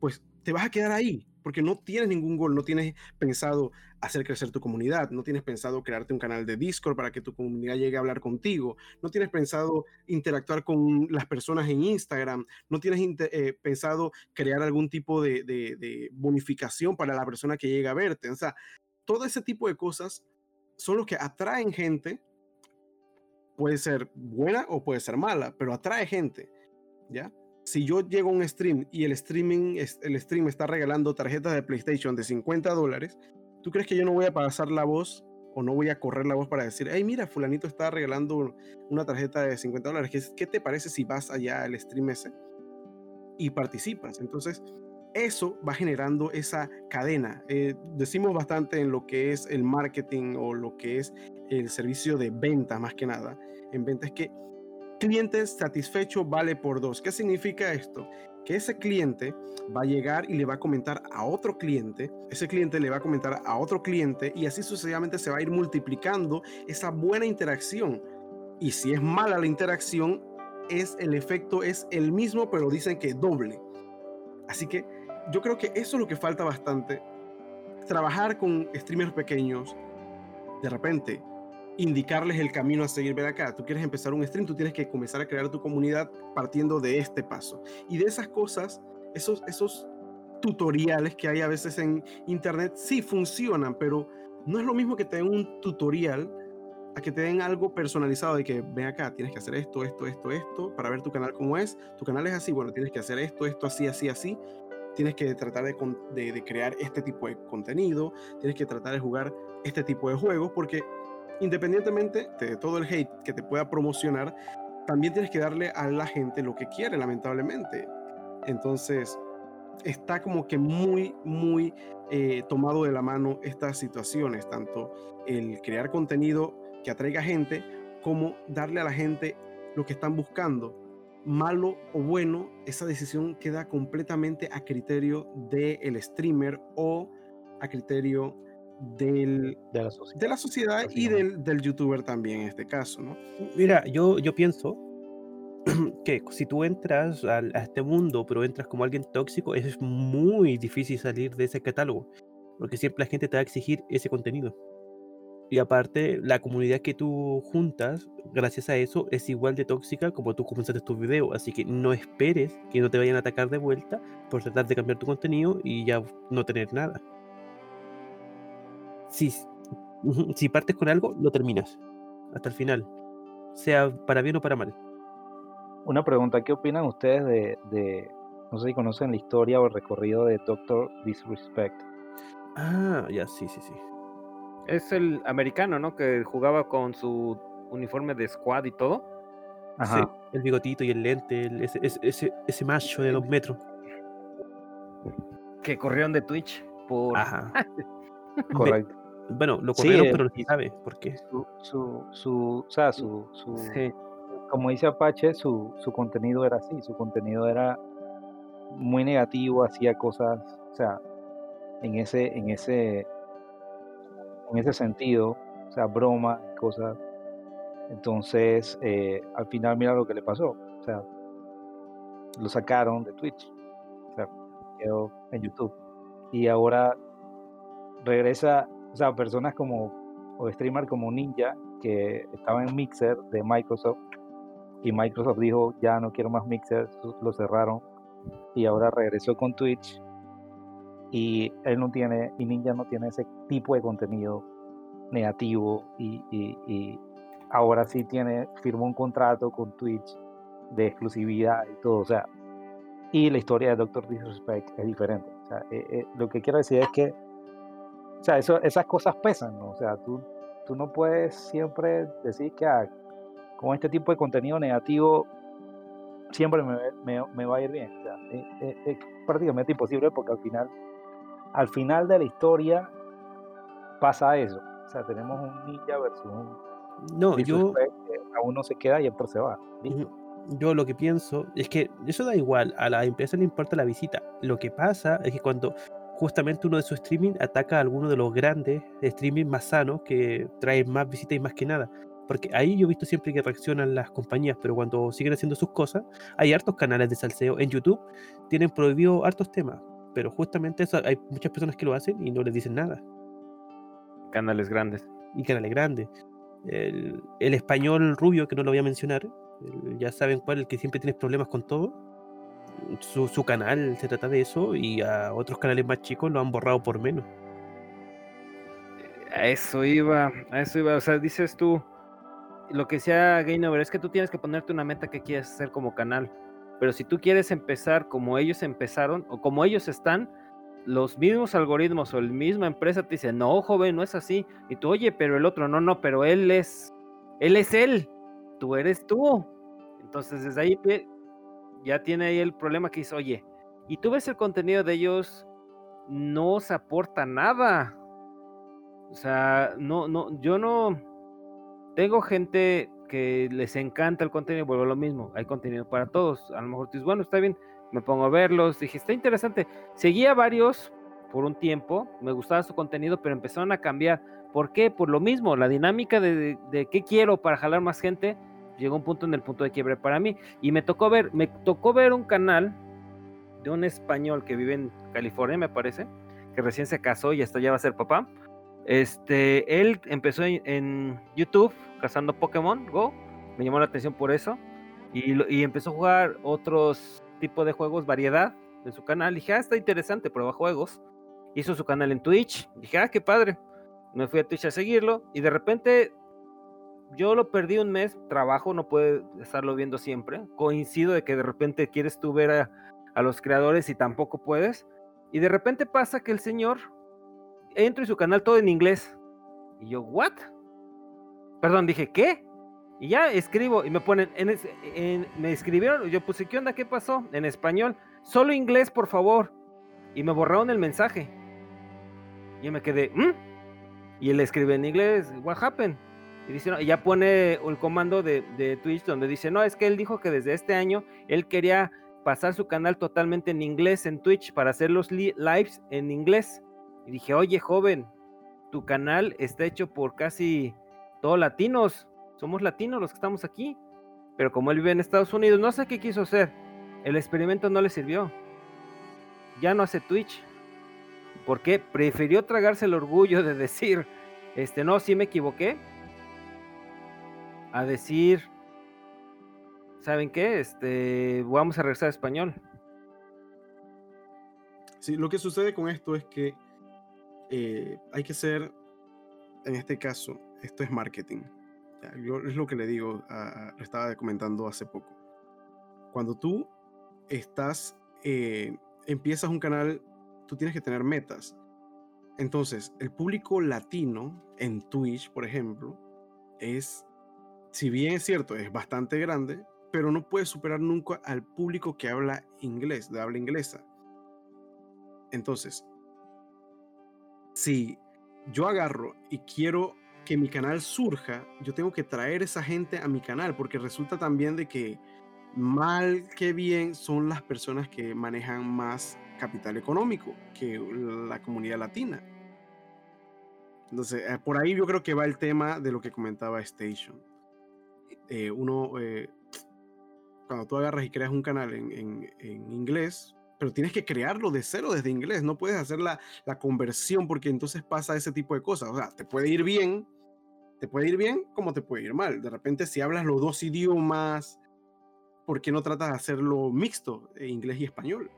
pues te vas a quedar ahí, porque no tienes ningún gol, no tienes pensado hacer crecer tu comunidad, no tienes pensado crearte un canal de Discord para que tu comunidad llegue a hablar contigo, no tienes pensado interactuar con las personas en Instagram, no tienes eh, pensado crear algún tipo de, de- de bonificación para la persona que llega a verte. O sea, todo ese tipo de cosas son los que atraen gente. Puede ser buena o puede ser mala, pero atrae gente, ¿ya? Si yo llego a un stream y el streaming, el stream está regalando tarjetas de PlayStation de 50 dólares, ¿tú crees que yo no voy a pasar la voz o no voy a correr la voz para decir, hey, mira, fulanito está regalando una tarjeta de 50 dólares, ¿qué, qué te parece si vas allá al stream ese y participas? Entonces, eso va generando esa cadena. Eh, decimos bastante en lo que es el marketing o lo que es el servicio de venta, más que nada. En venta es que cliente satisfecho vale por dos. ¿Qué significa esto? Que ese cliente va a llegar y le va a comentar a otro cliente, ese cliente le va a comentar a otro cliente y así sucesivamente se va a ir multiplicando esa buena interacción. Y si es mala la interacción, es el efecto es el mismo, pero dicen que doble. Así que yo creo que eso es lo que falta bastante. Trabajar con streamers pequeños, de repente, indicarles el camino a seguir. Ver acá, tú quieres empezar un stream, tú tienes que comenzar a crear tu comunidad partiendo de este paso. Y de esas cosas, esos, esos tutoriales que hay a veces en internet, sí funcionan, pero no es lo mismo que te den un tutorial a que te den algo personalizado de que ven acá, tienes que hacer esto, esto, esto, esto, para ver tu canal cómo es. Tu canal es así, bueno, tienes que hacer esto, esto, así, así, así. Tienes que tratar de, crear este tipo de contenido, tienes que tratar de jugar este tipo de juegos, porque independientemente de todo el hate que te pueda promocionar, también tienes que darle a la gente lo que quiere, lamentablemente. Entonces, está como que muy, muy eh, tomado de la mano estas situaciones, tanto el crear contenido que atraiga gente, como darle a la gente lo que están buscando. Malo o bueno, esa decisión queda completamente a criterio del streamer o a criterio del, de, la sociedad, de la sociedad y del, del, youtuber también en este caso, ¿no? Mira, yo, yo pienso que si tú entras a, a, este mundo, pero entras como alguien tóxico, es muy difícil salir de ese catálogo, porque siempre la gente te va a exigir ese contenido. Y aparte, la comunidad que tú juntas, gracias a eso, es igual de tóxica como tú comenzaste tu video. Así que no esperes que no te vayan a atacar de vuelta por tratar de cambiar tu contenido y ya no tener nada si, si partes con algo, lo terminas hasta el final, sea para bien o para mal. Una pregunta, ¿qué opinan ustedes de, de no sé si conocen la historia o el recorrido de Doctor Disrespect? Ah, ya, sí, sí, sí. Es el americano, ¿no? Que jugaba con su uniforme de squad y todo. Ajá. Sí, el bigotito y el lente, el, ese, ese, ese macho de dos metros. Que corrieron de Twitch por... Ajá. Correcto. Bueno, lo corrieron, sí, pero no se sabe por qué. Su, su, su, o sea, su, su sí. como dice Apache, su, su contenido era así, su contenido era muy negativo, hacía cosas, o sea, en ese, en ese, en ese sentido, o sea, broma, cosas. Entonces, eh, al final mira lo que le pasó, o sea, lo sacaron de Twitch, o sea, quedó en YouTube. Y ahora regresa o sea, personas como, o streamer como Ninja, que estaba en Mixer de Microsoft, y Microsoft dijo, ya no quiero más Mixer, lo cerraron, y ahora regresó con Twitch, y él no tiene, y Ninja no tiene ese tipo de contenido negativo, y, ahora sí tiene, firmó un contrato con Twitch de exclusividad y todo, o sea, y la historia de Doctor Disrespect es diferente. O sea, eh, eh, lo que quiero decir es que o sea, esas cosas pesan. O sea, tú, tú no puedes siempre decir que ah, con este tipo de contenido negativo siempre me, va a ir bien. Es, es, es, prácticamente imposible porque al final, al final de la historia pasa eso. O sea, tenemos un ninja versus un... No, yo... A uno se queda y otro se va. ¿listo? Yo lo que pienso es que eso da igual, a la empresa le importa la visita. Lo que pasa es que cuando justamente uno de sus streaming ataca a alguno de los grandes streaming más sanos que traen más visitas y más que nada. Porque ahí yo he visto siempre que reaccionan las compañías, pero cuando siguen haciendo sus cosas, hay hartos canales de salseo. En YouTube tienen prohibido hartos temas, pero justamente eso hay muchas personas que lo hacen y no les dicen nada. Canales grandes. Y canales grandes. El, el español rubio, que no lo voy a mencionar, el, ya saben cuál, el que siempre tienes problemas con todo su, su, canal se trata de eso y a otros canales más chicos lo han borrado por menos. A eso iba, a eso iba. O sea, dices tú, lo que sea Game Over es que tú tienes que ponerte una meta que quieres hacer como canal. Pero si tú quieres empezar como ellos empezaron o como ellos están, los mismos algoritmos o la misma empresa te dice, no, joven, no es así. Y tú, oye, pero el otro, no, no, pero él es, él es él, tú eres tú. Entonces desde ahí ya tiene ahí el problema que dice, oye, Y tú ves el contenido de ellos, no se aporta nada. O sea, no, no, yo no tengo gente les encanta el contenido, vuelvo a lo mismo, hay contenido para todos. A lo mejor dices, bueno, está bien, me pongo a verlos. Dije, está interesante. Seguía varios por un tiempo, me gustaba su contenido, pero empezaron a cambiar. ¿Por qué? Por lo mismo, la dinámica de, de qué quiero para jalar más gente, llegó un punto en el punto de quiebre para mí. Y me tocó ver, me tocó ver un canal de un español que vive en California, me parece, que recién se casó y hasta ya va a ser papá. Este, él empezó en, YouTube cazando Pokémon Go, me llamó la atención por eso, y, y empezó a jugar otros tipos de juegos, variedad en su canal. Dije, ah, está interesante, prueba juegos. Hizo su canal en Twitch, dije, ah, qué padre. Me fui a Twitch a seguirlo, y de repente yo lo perdí un mes, trabajo, no puede estarlo viendo siempre. Coincido de que de repente quieres tú ver a, los creadores y tampoco puedes. Y de repente pasa que el señor entro en su canal todo en inglés. Y yo, ¿what? Perdón, dije, ¿qué? Y ya escribo y me ponen, en, me escribieron, yo puse, ¿qué onda? ¿Qué pasó? En español, solo inglés, por favor. Y me borraron el mensaje. Y yo me quedé, ¿Mm? Y él escribe en inglés, what happened? Y, dice, y ya pone el comando de, de Twitch donde dice, no, es que él dijo que desde este año él quería pasar su canal totalmente en inglés en Twitch para hacer los lives en inglés. Y dije, oye joven, tu canal está hecho por casi todos latinos. Somos latinos los que estamos aquí. Pero como él vive en Estados Unidos, no sé qué quiso hacer. El experimento no le sirvió. Ya no hace Twitch. ¿Por qué? Prefirió tragarse el orgullo de decir, este, no, sí me equivoqué. A decir, ¿saben qué? Este, vamos a regresar a español. Sí, lo que sucede con esto es que eh, hay que ser, en este caso, esto es marketing. Yo es lo que le digo, lo estaba comentando hace poco. Cuando tú estás, eh, empiezas un canal, tú tienes que tener metas. Entonces, el público latino en Twitch, por ejemplo, es, si bien es cierto, es bastante grande, pero no puede superar nunca al público que habla inglés, de habla inglesa. Entonces, si yo agarro y quiero que mi canal surja, yo tengo que traer esa gente a mi canal, porque resulta también de que mal que bien son las personas que manejan más capital económico que la comunidad latina. Entonces, eh, por ahí yo creo que va el tema de lo que comentaba Station. Eh, uno, eh, cuando tú agarras y creas un canal en, inglés, pero tienes que crearlo de cero desde inglés, no puedes hacer la, la, conversión porque entonces pasa ese tipo de cosas. O sea, te puede ir bien, te puede ir bien como te puede ir mal. De repente, si hablas los dos idiomas, ¿por qué no tratas de hacerlo mixto, eh, inglés y español?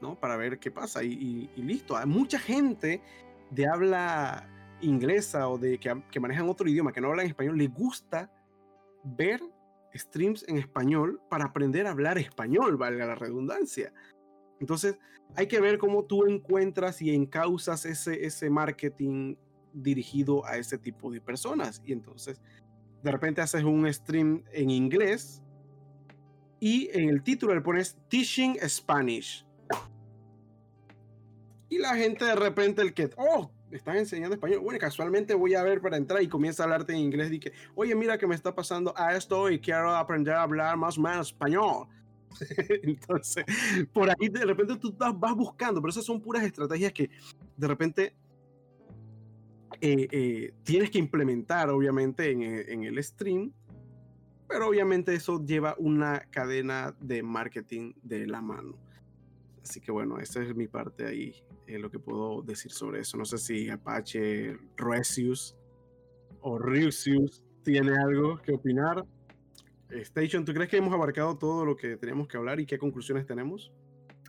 ¿No? Para ver qué pasa y, listo. Hay mucha gente de habla inglesa o de que, que manejan otro idioma, que no hablan español, le gusta ver streams en español para aprender a hablar español, valga la redundancia. Entonces, hay que ver cómo tú encuentras y encausas ese, ese marketing dirigido a ese tipo de personas. Y entonces, de repente haces un stream en inglés y en el título le pones Teaching Spanish. Y la gente de repente, el que, oh, están enseñando español. Bueno, casualmente voy a ver para entrar y comienza a hablarte en inglés. Y que, oye, mira que me está pasando a esto y quiero aprender a hablar más o menos español. Entonces, por ahí de repente tú vas buscando, pero esas son puras estrategias que de repente eh, eh, tienes que implementar, obviamente, en, en el stream. Pero obviamente eso lleva una cadena de marketing de la mano. Así que bueno, esa es mi parte ahí eh, lo que puedo decir sobre eso. No sé si Apache, Resius o Rusius tiene algo que opinar. Station, ¿tú crees que hemos abarcado todo lo que teníamos que hablar y qué conclusiones tenemos?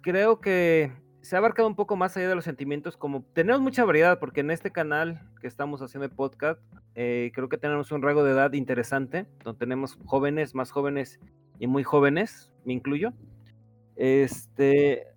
Creo que se ha abarcado un poco más allá de los sentimientos, como tenemos mucha variedad, porque en este canal que estamos haciendo el podcast, eh, creo que tenemos un rango de edad interesante, donde tenemos jóvenes, más jóvenes y muy jóvenes, me incluyo. Este,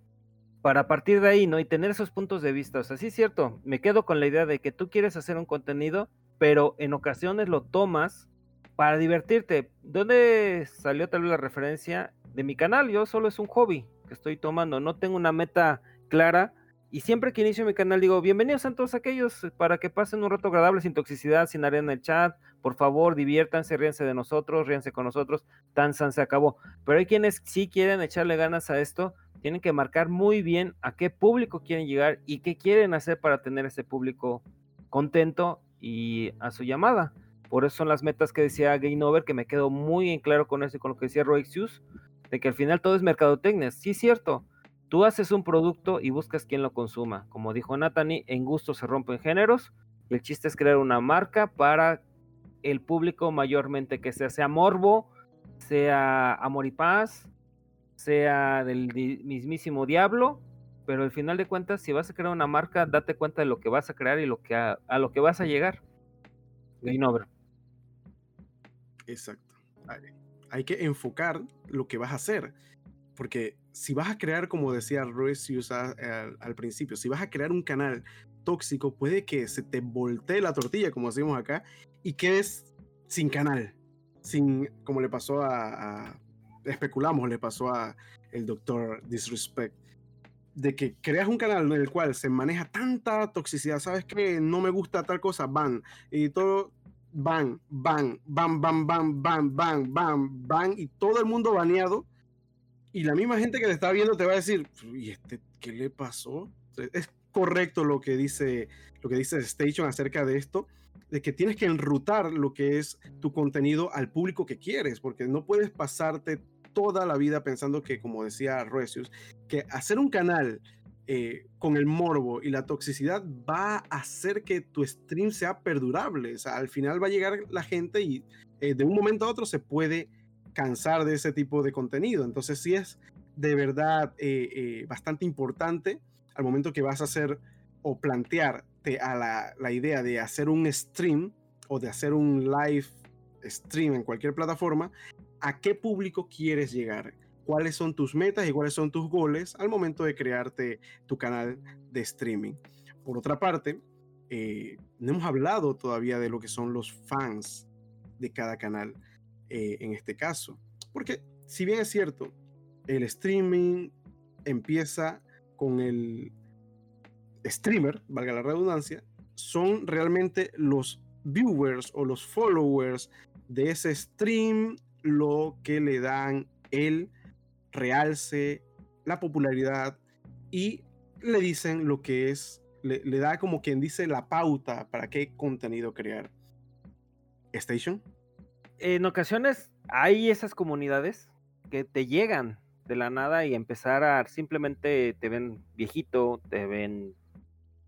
para partir de ahí, ¿no? Y tener esos puntos de vista. O sea, sí es cierto, me quedo con la idea de que tú quieres hacer un contenido, pero en ocasiones lo tomas para divertirte. ¿Dónde salió tal vez la referencia de mi canal? Yo solo es un hobby. que estoy tomando. No tengo una meta clara y siempre que inicio mi canal digo, bienvenidos a todos aquellos para que pasen un rato agradable sin toxicidad, sin arena en el chat. Por favor, diviértanse, ríense de nosotros, ríense con nosotros. Tanzan se acabó. Pero hay quienes sí quieren echarle ganas a esto, tienen que marcar muy bien a qué público quieren llegar y qué quieren hacer para tener ese público contento y a su llamada. Por eso son las metas que decía Game Over, que me quedó muy en claro con eso y con lo que decía Roexius, de que al final todo es mercadotecnia. Sí, es cierto. Tú haces un producto y buscas quién lo consuma. Como dijo Nathanie, en gusto se rompen géneros. Y el chiste es crear una marca para el público mayormente que sea, sea morbo, sea amor y paz, sea del mismísimo diablo, pero al final de cuentas, si vas a crear una marca, date cuenta de lo que vas a crear y lo que a, lo que vas a llegar. Over. Exacto. Hay que enfocar lo que vas a hacer. Porque si vas a crear, como decía Ruiz al, al principio, si vas a crear un canal tóxico, puede que se te voltee la tortilla, como decimos acá, y quedes sin canal. Sin, como le pasó a, especulamos, le pasó a el doctor Disrespect de que creas un canal en el cual se maneja tanta toxicidad, sabes que no me gusta tal cosa, van, y todo, van, van, van, van, van, van, van, van, van, y todo el mundo baneado, y la misma gente que te está viendo te va a decir, ¿y este qué le pasó? Es correcto lo que dice, lo que dice Station acerca de esto, de que tienes que enrutar lo que es tu contenido al público que quieres, porque no puedes pasarte toda la vida pensando que, como decía Recius, que hacer un canal eh, con el morbo y la toxicidad va a hacer que tu stream sea perdurable. O sea, al final va a llegar la gente y eh, de un momento a otro se puede cansar de ese tipo de contenido. Entonces sí es de verdad eh, bastante importante al momento que vas a hacer o plantearte a la, la idea de hacer un stream o de hacer un live stream en cualquier plataforma, a qué público quieres llegar, cuáles son tus metas y cuáles son tus goles al momento de crearte tu canal de streaming. Por otra parte, eh, no hemos hablado todavía de lo que son los fans de cada canal eh, en este caso. Porque si bien es cierto, el streaming empieza con el streamer, valga la redundancia, son realmente los viewers o los followers de ese stream lo que le dan el realce, la popularidad y le dicen lo que es, le, da como quien dice la pauta para qué contenido crear. Station. En ocasiones hay esas comunidades que te llegan de la nada y empezar a simplemente te ven viejito, te ven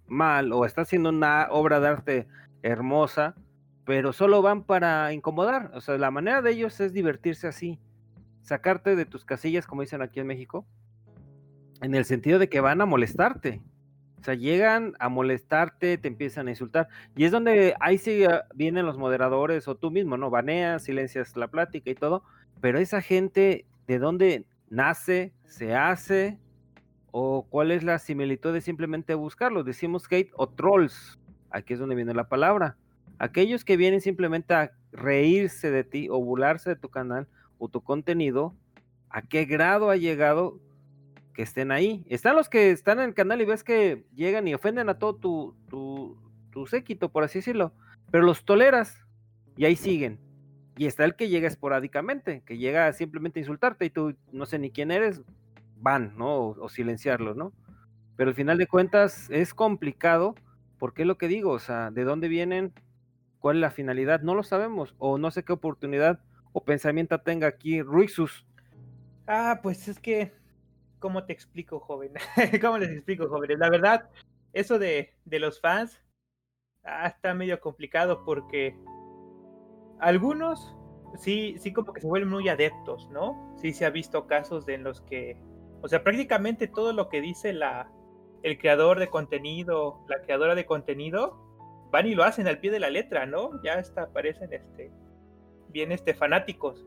mal o está haciendo una obra de arte hermosa pero solo van para incomodar. O sea, la manera de ellos es divertirse así, sacarte de tus casillas, como dicen aquí en México, en el sentido de que van a molestarte. O sea, llegan a molestarte, te empiezan a insultar. Y es donde ahí sí ah, vienen los moderadores o tú mismo, ¿no? Baneas, silencias la plática y todo. Pero esa gente, ¿de dónde nace, se hace? ¿O cuál es la similitud de simplemente buscarlo? Decimos hate o trolls. Aquí es donde viene la palabra. Aquellos que vienen simplemente a reírse de ti o burlarse de tu canal o tu contenido, ¿a qué grado ha llegado que estén ahí? Están los que están en el canal y ves que llegan y ofenden a todo tu, tu, tu séquito, por así decirlo, pero los toleras y ahí siguen. Y está el que llega esporádicamente, que llega simplemente a insultarte y tú no sé ni quién eres, van, ¿no? O, o silenciarlo, ¿no? Pero al final de cuentas es complicado, porque es lo que digo, o sea, ¿de dónde vienen? cuál es la finalidad, no lo sabemos, o no sé qué oportunidad o pensamiento tenga aquí Ruixus. Ah, pues es que, ¿cómo te explico, joven? ¿Cómo les explico, jóvenes? La verdad, eso de, de los fans ah, está medio complicado porque algunos sí, sí como que se vuelven muy adeptos, ¿no? Sí se ha visto casos de en los que, o sea, prácticamente todo lo que dice la, el creador de contenido, la creadora de contenido, van y lo hacen al pie de la letra, ¿no? Ya hasta parecen este, bien este, fanáticos.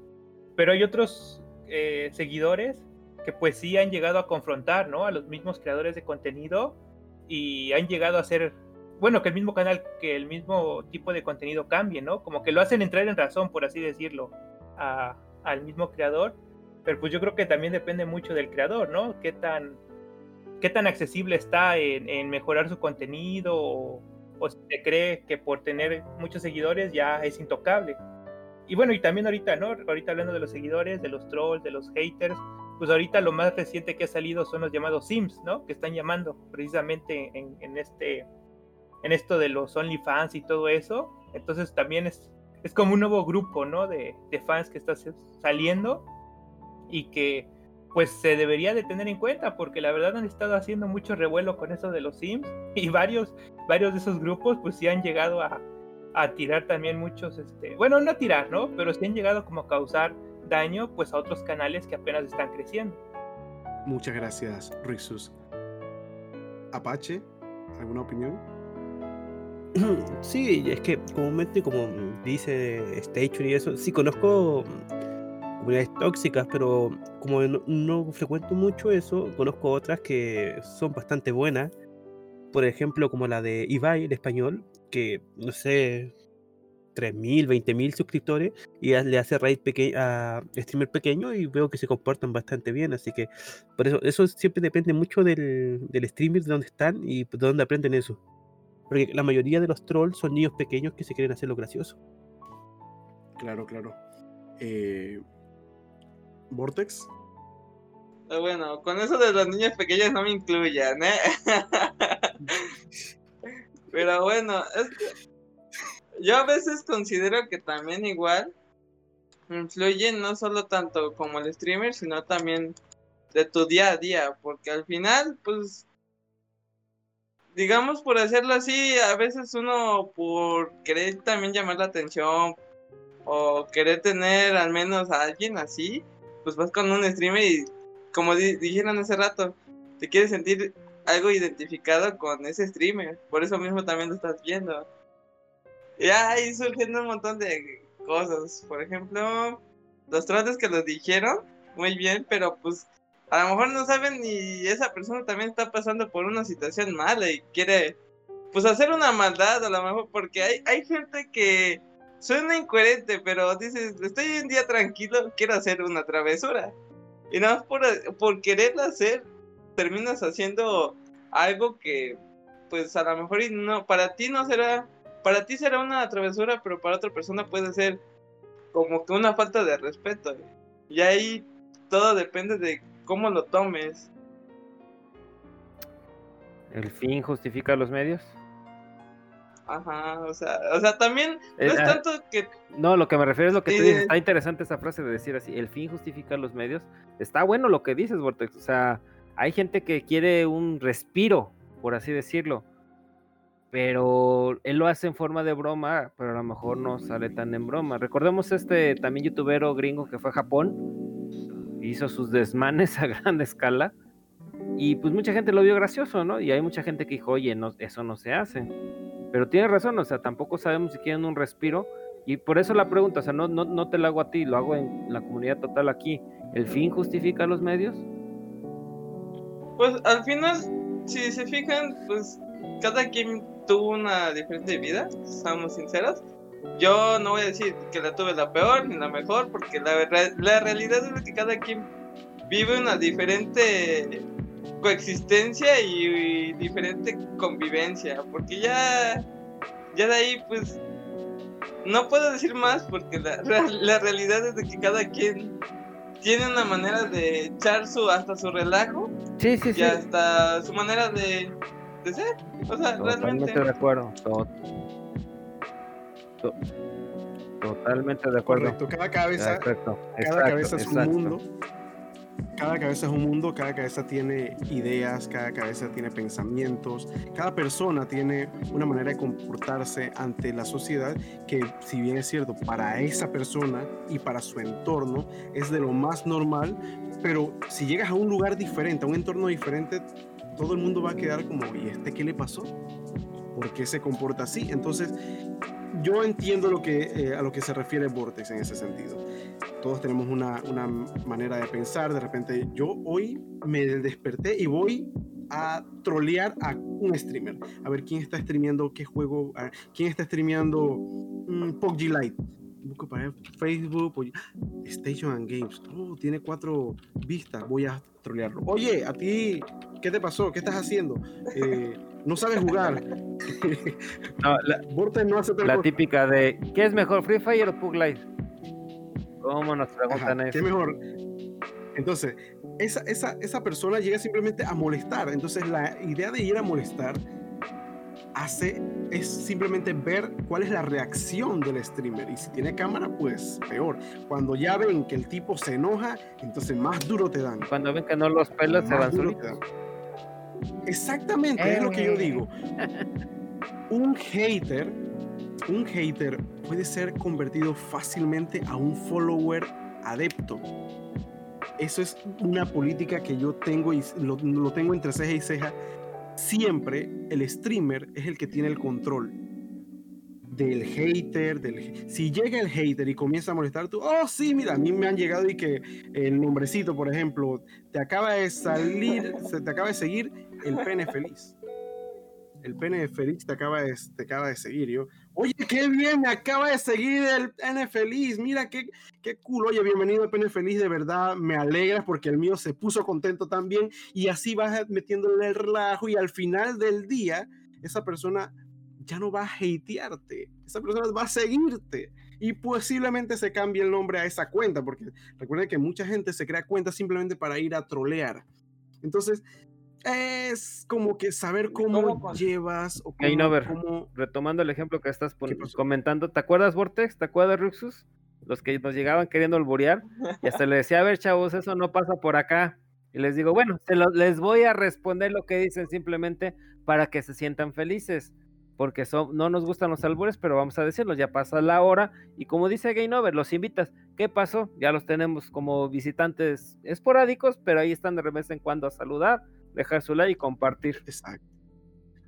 Pero hay otros eh, seguidores que pues sí han llegado a confrontar, ¿no? A los mismos creadores de contenido y han llegado a hacer, bueno, que el mismo canal, que el mismo tipo de contenido cambie, ¿no? Como que lo hacen entrar en razón, por así decirlo, al mismo creador. pero pues yo creo que también depende mucho del creador, ¿no? Qué tan, qué tan accesible está en, mejorar su contenido o, o si se cree que por tener muchos seguidores ya es intocable. Y bueno, y también ahorita, ¿no? Ahorita hablando de los seguidores, de los trolls, de los haters, pues ahorita lo más reciente que ha salido son los llamados Sims, ¿no? Que están llamando precisamente en, en este, en esto de los OnlyFans y todo eso. Entonces también es, es como un nuevo grupo, ¿no? De, de fans que está saliendo y que pues se debería de tener en cuenta porque la verdad han estado haciendo mucho revuelo con eso de los Sims y varios, varios de esos grupos pues sí han llegado a, a tirar también muchos, este, bueno, no tirar, ¿no? Pero sí han llegado como a causar daño pues a otros canales que apenas están creciendo. Muchas gracias, Rixus. Apache, ¿alguna opinión? Sí, es que comúnmente, como dice Station y eso, sí conozco comunidades tóxicas, pero como no, no frecuento mucho eso, conozco otras que son bastante buenas. Por ejemplo, como la de Ibai, el español, que no sé, 3.000, 20.000 suscriptores y le hace raid peque- a streamer pequeño y veo que se comportan bastante bien. Así que por eso, eso siempre depende mucho del, del streamer, de dónde están y de dónde aprenden eso. Porque la mayoría de los trolls son niños pequeños que se quieren hacer lo gracioso. Claro, claro. Eh, Vortex, Pero bueno, con eso de los niños pequeños no me incluyan, ¿eh? Pero bueno, es que yo a veces considero que también igual influye no solo tanto como el streamer, sino también de tu día a día, porque al final, pues, digamos por hacerlo así, a veces uno por querer también llamar la atención o querer tener al menos a alguien así, pues vas con un streamer y como di- dijeron hace rato, te quieres sentir algo identificado con ese streamer, por eso mismo también lo estás viendo. Y ahí surgen un montón de cosas, por ejemplo, los trotes que los dijeron, muy bien, pero pues a lo mejor no saben ni esa persona también está pasando por una situación mala y quiere pues hacer una maldad a lo mejor porque hay, hay gente que suena incoherente, pero dices, estoy un día tranquilo, quiero hacer una travesura. Y nada más por, por quererla hacer, terminas haciendo algo que, pues a lo mejor no, para ti no será, para ti será una travesura, pero para otra persona puede ser como que una falta de respeto. Y ahí todo depende de cómo lo tomes. ¿El fin justifica los medios? Ajá, o sea, o sea, también no Eh, es ah, tanto que No, lo que me refiero es lo que Sí, tú dices. Está interesante esa frase de decir así, el fin justifica los medios. Está bueno lo que dices, Vortex. O sea, hay gente que quiere un respiro, por así decirlo. Pero él lo hace en forma de broma, pero a lo mejor no sale tan en broma. Recordemos este también youtubero gringo que fue a Japón. Hizo sus desmanes a gran escala. Y pues mucha gente lo vio gracioso, ¿no? Y hay mucha gente que dijo, oye, no, eso no se hace. Pero tienes razón, o sea, tampoco sabemos si quieren un respiro. Y por eso la pregunta, o sea, no, no, no te la hago a ti, lo hago en la comunidad total aquí. ¿El fin justifica los medios? Pues al final, si se fijan, pues cada quien tuvo una diferente vida, seamos sinceros. Yo no voy a decir que la tuve la peor ni la mejor, porque la, re- la realidad es que cada quien vive una diferente coexistencia y, y diferente convivencia, porque ya, ya de ahí pues no puedo decir más porque la, la- realidad es de que cada quien tiene una manera de echar su hasta su relajo Sí, sí, sí. y hasta su manera de, de ser. O sea, Totalmente de acuerdo. To- to- totalmente de acuerdo. correcto. Cada cabeza, Exacto, cada exacto, cabeza es un mundo. Cada cabeza es un mundo, cada cabeza tiene ideas, cada cabeza tiene pensamientos, cada persona tiene una manera de comportarse ante la sociedad que si bien es cierto para esa persona y para su entorno es de lo más normal, pero si llegas a un lugar diferente, a un entorno diferente, todo el mundo va a quedar como, ¿y este qué le pasó? ¿Por qué se comporta así? Entonces, yo entiendo lo que, eh, a lo que se refiere Vortex en ese sentido. Todos tenemos una, una manera de pensar. De repente, yo hoy me desperté y voy a trolear a un streamer. A ver quién está streameando, qué juego, quién está streameando mm, PUBG Lite. Busco para Facebook, pues, Station and Games. Oh, tiene cuatro vistas, voy a trolearlo. Oye, a ti, ¿qué te pasó? ¿Qué estás haciendo? Eh, no sabes jugar. No, la, no hace tal la cosa. típica de ¿qué es mejor, Free Fire o Pug Life? ¿Cómo nos Ajá, preguntan ¿Qué eso? mejor? Entonces, esa, esa, esa persona llega simplemente a molestar. Entonces, la idea de ir a molestar hace es simplemente ver cuál es la reacción del streamer. Y si tiene cámara, pues peor. Cuando ya ven que el tipo se enoja, entonces más duro te dan. Cuando ven que no los pelas, se van solitos. Exactamente, es lo que yo Eh. digo. Un hater, un hater puede ser convertido fácilmente a un follower adepto. Eso es una política que yo tengo y lo, lo tengo entre ceja y ceja. Siempre el streamer es el que tiene el control del hater, del si llega el hater y comienza a molestar tú, oh sí, mira, a mí me han llegado y que el nombrecito, por ejemplo, te acaba de salir, se te acaba de seguir el pene feliz. El pene feliz te acaba de, te acaba de seguir. Yo, oye, qué bien, me acaba de seguir el pene feliz. Mira qué, qué cool. Oye, bienvenido al pene feliz. De verdad, me alegra porque el mío se puso contento también. Y así vas metiéndole el relajo. Y al final del día, esa persona ya no va a hatearte. Esa persona va a seguirte. Y posiblemente se cambie el nombre a esa cuenta. Porque recuerden que mucha gente se crea cuentas simplemente para ir a trolear. Entonces, es como que saber cómo, ¿Cómo con- llevas o cómo, over. cómo- Retomando el ejemplo que estás comentando, ¿te acuerdas, Vortex? ¿Te acuerdas, Ruxus? Los que nos llegaban queriendo alburear. Y hasta le decía, a ver, chavos, eso no pasa por acá. Y les digo, bueno, se lo- les voy a responder lo que dicen simplemente para que se sientan felices. Porque son, no nos gustan los albures, pero vamos a decirlo, ya pasa la hora. Y como dice Game Over, los invitas. ¿Qué pasó? Ya los tenemos como visitantes esporádicos, pero ahí están de vez en cuando a saludar, dejar su like y compartir. Exacto.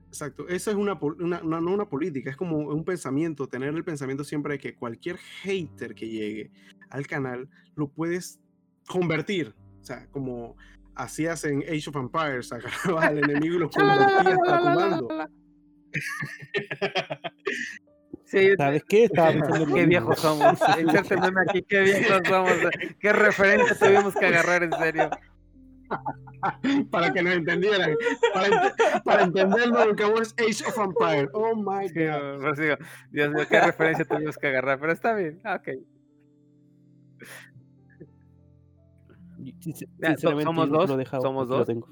Exacto. Esa es una, una, una- no una política, es como un pensamiento, tener el pensamiento siempre de que cualquier hater que llegue al canal lo puedes convertir. O sea, como hacías en Age of Empires, agarrabas al enemigo y lo convertías para tu mando. Sí, ¿Sabes qué? Estaba pensando viejos somos. Aquí, qué viejos somos. Qué referencia tuvimos que agarrar en serio. para que nos entendieran. Para, ent- para entenderlo, lo que es Age of Empires. Oh my god. Dios mío, qué referencia tuvimos que agarrar, pero está bien. ah, Ok. Somos dos, lo dejado somos lo dos. tengo.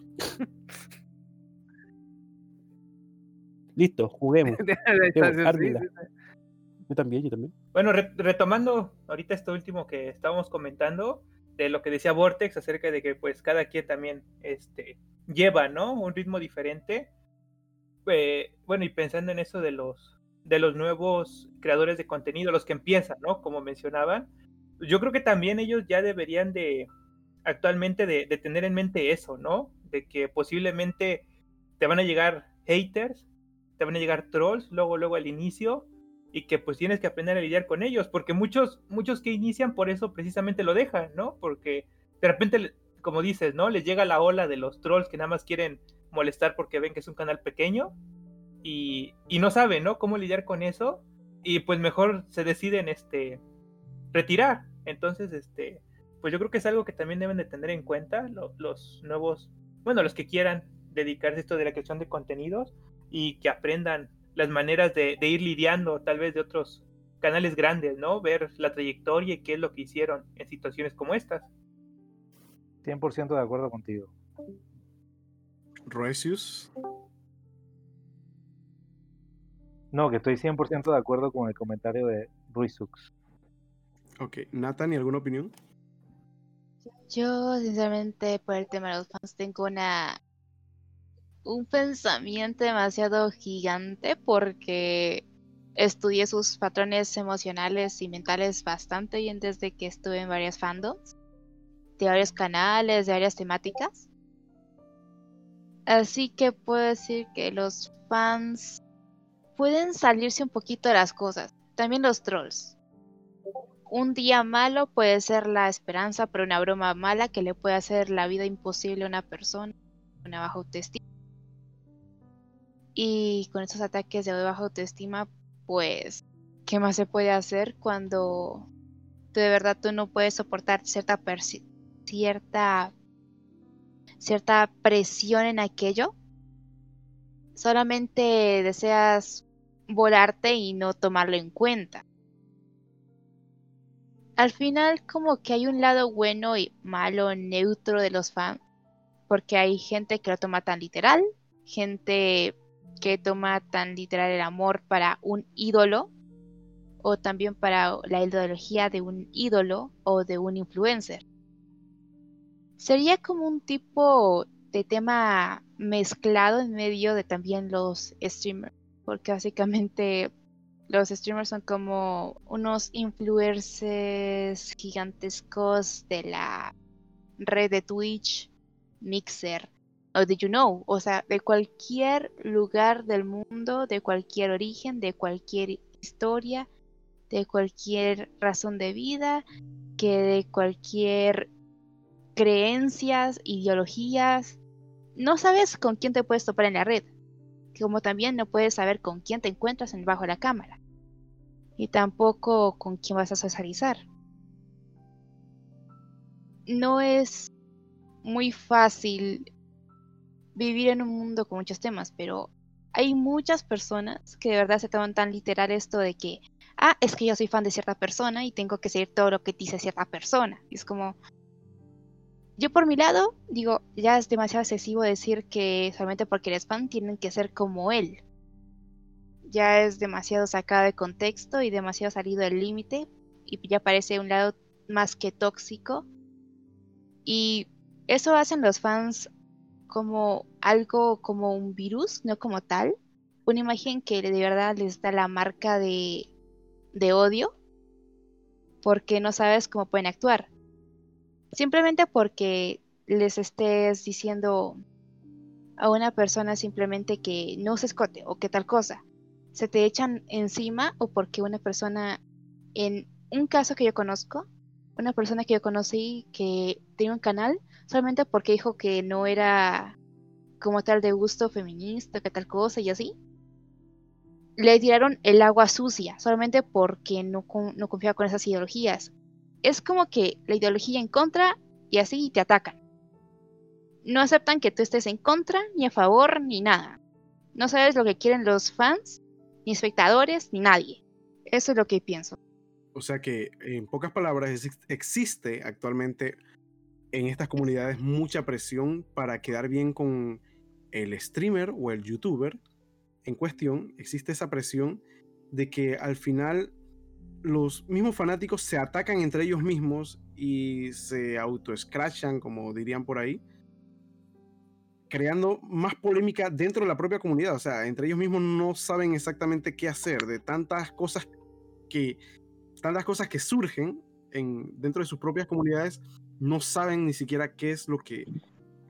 Listo, juguemos. Sí, sí. Yo también, yo también. Bueno, re- retomando ahorita esto último que estábamos comentando, de lo que decía Vortex acerca de que pues cada quien también este, lleva, ¿no? Un ritmo diferente. Eh, bueno, y pensando en eso de los, de los nuevos creadores de contenido, los que empiezan, ¿no? Como mencionaban, yo creo que también ellos ya deberían de, actualmente, de, de tener en mente eso, ¿no? De que posiblemente te van a llegar haters, te van a llegar trolls, luego, luego al inicio, y que pues tienes que aprender a lidiar con ellos, porque muchos, muchos que inician por eso precisamente lo dejan, ¿no? Porque de repente, como dices, ¿no? Les llega la ola de los trolls que nada más quieren molestar porque ven que es un canal pequeño y, y no saben, ¿no? Cómo lidiar con eso y pues mejor se deciden, este, retirar. Entonces, este, pues yo creo que es algo que también deben de tener en cuenta lo- los nuevos, bueno, los que quieran dedicarse a esto de la creación de contenidos y que aprendan las maneras de, de ir lidiando tal vez de otros canales grandes, ¿no? Ver la trayectoria y qué es lo que hicieron en situaciones como estas. 100% de acuerdo contigo. Roesius. No, que estoy 100% de acuerdo con el comentario de Ruizux. Ok. Nathan, ¿y alguna opinión? Yo, sinceramente, por el tema de los fans, tengo una un pensamiento demasiado gigante porque estudié sus patrones emocionales y mentales bastante bien desde que estuve en varias fandoms, de varios canales, de varias temáticas. Así que puedo decir que los fans pueden salirse un poquito de las cosas. También los trolls. Un día malo puede ser la esperanza, pero una broma mala que le puede hacer la vida imposible a una persona, una baja autoestima. Y con estos ataques de baja autoestima, pues ¿qué más se puede hacer cuando tú de verdad tú no puedes soportar cierta cierta cierta presión en aquello? Solamente deseas volarte y no tomarlo en cuenta. Al final como que hay un lado bueno y malo, neutro de los fans, porque hay gente que lo toma tan literal, gente que toma tan literal el amor para un ídolo o también para la ideología de un ídolo o de un influencer. Sería como un tipo de tema mezclado en medio de también los streamers, porque básicamente los streamers son como unos influencers gigantescos de la red de Twitch, Mixer o de You Know, o sea, de cualquier lugar del mundo, de cualquier origen, de cualquier historia, de cualquier razón de vida, que de cualquier creencias, ideologías. No sabes con quién te puedes topar en la red, como también no puedes saber con quién te encuentras en bajo de la cámara, y tampoco con quién vas a socializar. No es muy fácil vivir en un mundo con muchos temas, pero hay muchas personas que de verdad se toman tan literal esto de que, ah, es que yo soy fan de cierta persona y tengo que seguir todo lo que dice cierta persona. Y es como, yo por mi lado digo, ya es demasiado excesivo decir que solamente porque eres fan tienen que ser como él. Ya es demasiado sacado de contexto y demasiado salido del límite y ya parece un lado más que tóxico. Y eso hacen los fans como algo como un virus, no como tal. Una imagen que de verdad les da la marca de, de odio porque no sabes cómo pueden actuar. Simplemente porque les estés diciendo a una persona simplemente que no se escote o que tal cosa. Se te echan encima o porque una persona, en un caso que yo conozco, una persona que yo conocí que tenía un canal solamente porque dijo que no era como tal de gusto feminista, que tal cosa y así. Le tiraron el agua sucia solamente porque no, no confiaba con esas ideologías. Es como que la ideología en contra y así te atacan. No aceptan que tú estés en contra, ni a favor, ni nada. No sabes lo que quieren los fans, ni espectadores, ni nadie. Eso es lo que pienso. O sea que, en pocas palabras, ex- existe actualmente en estas comunidades mucha presión para quedar bien con el streamer o el youtuber en cuestión. Existe esa presión de que al final los mismos fanáticos se atacan entre ellos mismos y se auto-scratchan, como dirían por ahí, creando más polémica dentro de la propia comunidad. O sea, entre ellos mismos no saben exactamente qué hacer de tantas cosas que tantas cosas que surgen en, dentro de sus propias comunidades, no saben ni siquiera qué es lo que,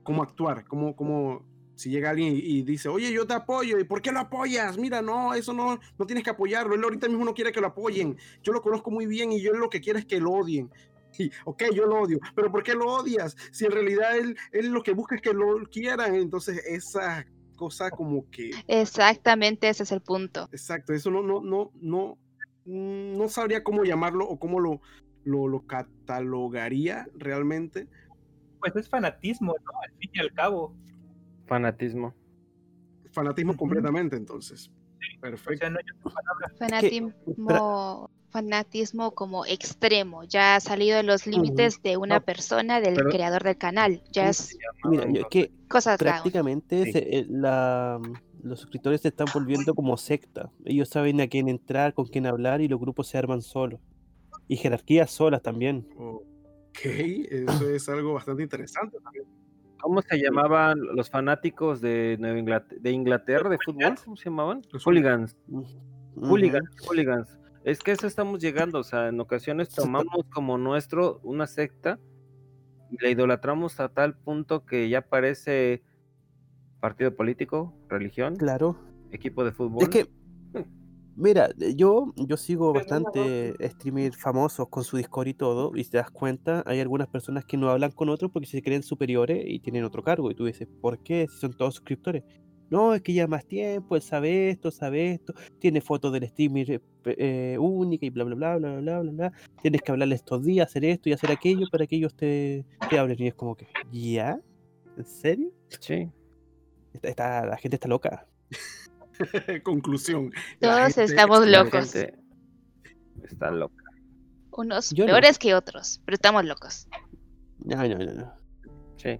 cómo actuar, cómo, cómo, si llega alguien y, y dice, oye, yo te apoyo, ¿y por qué lo apoyas? Mira, no, eso no, no tienes que apoyarlo, él ahorita mismo no quiere que lo apoyen, yo lo conozco muy bien y yo lo que quiero es que lo odien. Y, ok, yo lo odio, pero ¿por qué lo odias? Si en realidad él, él lo que busca es que lo quieran, entonces esa cosa como que Exactamente ese es el punto. Exacto, eso no, no, no, no, mm, no sabría cómo llamarlo o cómo lo, lo, lo catalogaría realmente. Pues es fanatismo, ¿no? Al fin y al cabo. Fanatismo. Fanatismo completamente, entonces. O Perfecto. sea, no hay otra palabra. Fanatismo, fanatismo como extremo, ya ha salido de los límites de una No, persona, del pero- creador del canal. Ya ¿Cómo es Mira, yo- que cosas prácticamente Sí. se- eh, la- los suscriptores se están volviendo como secta. Ellos saben a quién entrar, con quién hablar y los grupos se arman solos. Y jerarquías solas también. Ok, eso es algo bastante interesante también. ¿Cómo se llamaban los fanáticos de Nueva Inglaterra, de Inglaterra de fútbol? ¿Cómo se llamaban? Los Hooligans. Hooligans, hooligans. Es que eso estamos llegando, o sea, en ocasiones tomamos como nuestro una secta y la idolatramos a tal punto que ya parece partido político, religión, Claro. equipo de fútbol. Es que, mira, eh, yo, yo sigo bastante streamers famosos con su Discord y todo, y te das cuenta, hay algunas personas que no hablan con otros porque se creen superiores y tienen otro cargo. Y tú dices, ¿por qué? Si son todos suscriptores. no, es que lleva más tiempo, él sabe esto, sabe esto, tiene fotos del streamer eh, eh, única y bla, bla, bla, bla, bla, bla, bla. Tienes que hablarle estos días, hacer esto y hacer aquello para que ellos te, te hablen. Y es como que, ¿ya? ¿En serio? Sí. Está- la gente está loca. Conclusión. Todos estamos locos. gente está loca. Unos Yo no. peores que otros, pero estamos locos. No, no, no, no. Sí.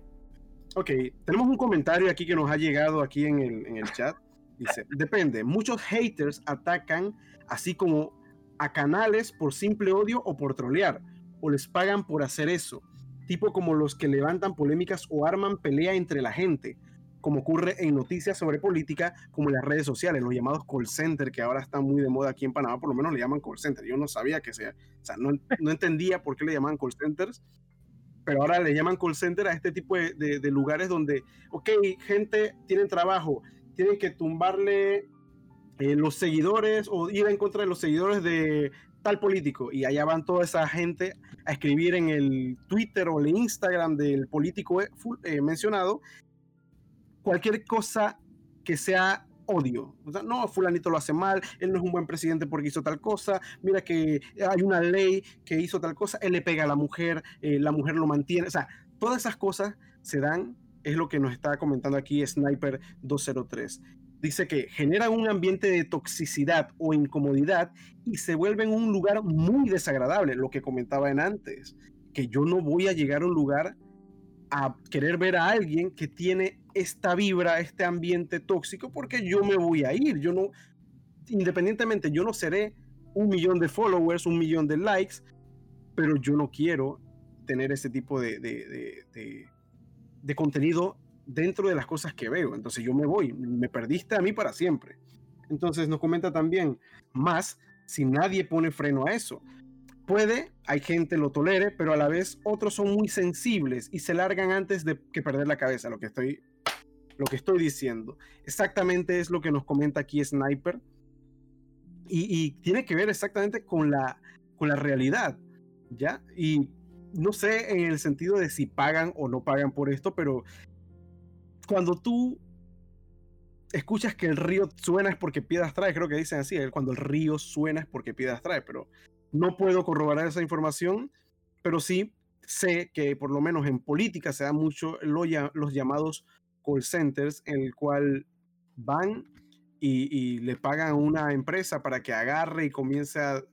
Ok, tenemos un comentario aquí que nos ha llegado aquí en el, en el chat. Dice, depende, muchos haters atacan así como a canales por simple odio o por trolear, o les pagan por hacer eso, tipo como los que levantan polémicas o arman pelea entre la gente, como ocurre en noticias sobre política, como en las redes sociales, los llamados call center, que ahora están muy de moda aquí en Panamá, por lo menos le llaman call center. Yo no sabía que sea, o sea, no, no entendía por qué le llamaban call centers, pero ahora le llaman call center a este tipo de, de- de lugares donde, ok, gente tienen trabajo, tienen que tumbarle eh, los seguidores o ir en contra de los seguidores de tal político y allá van toda esa gente a escribir en el Twitter o el Instagram del político eh, eh, mencionado cualquier cosa que sea odio. O sea, no, fulanito lo hace mal, él no es un buen presidente porque hizo tal cosa, mira que hay una ley que hizo tal cosa, él le pega a la mujer, eh, la mujer lo mantiene, o sea, todas esas cosas se dan, es lo que nos está comentando aquí Sniper 203. Dice que generan un ambiente de toxicidad o incomodidad y se vuelven un lugar muy desagradable, lo que comentaba en antes, que yo no voy a llegar a un lugar a querer ver a alguien que tiene esta vibra, este ambiente tóxico, porque yo me voy a ir. Yo no, independientemente, yo no seré un millón de followers, un millón de likes, pero yo no quiero tener ese tipo de, de, de- contenido dentro de las cosas que veo. Entonces yo me voy, me perdiste a mí para siempre. Entonces nos comenta también, más si nadie pone freno a eso. Puede, hay gente lo tolere, pero a la vez otros son muy sensibles y se largan antes de que perder la cabeza, lo que estoy, lo que estoy diciendo. Exactamente es lo que nos comenta aquí Sniper. Y, tiene que ver exactamente con la, con la realidad, ¿ya? Y no sé en el sentido de si pagan o no pagan por esto, pero cuando tú escuchas que el río suena es porque piedras trae, creo que dicen así, cuando el río suena es porque piedras trae, pero no puedo corroborar esa información, pero sí sé que por lo menos en política se da mucho lo los llamados call centers, en el cual van y, le pagan a una empresa para que agarre y comience a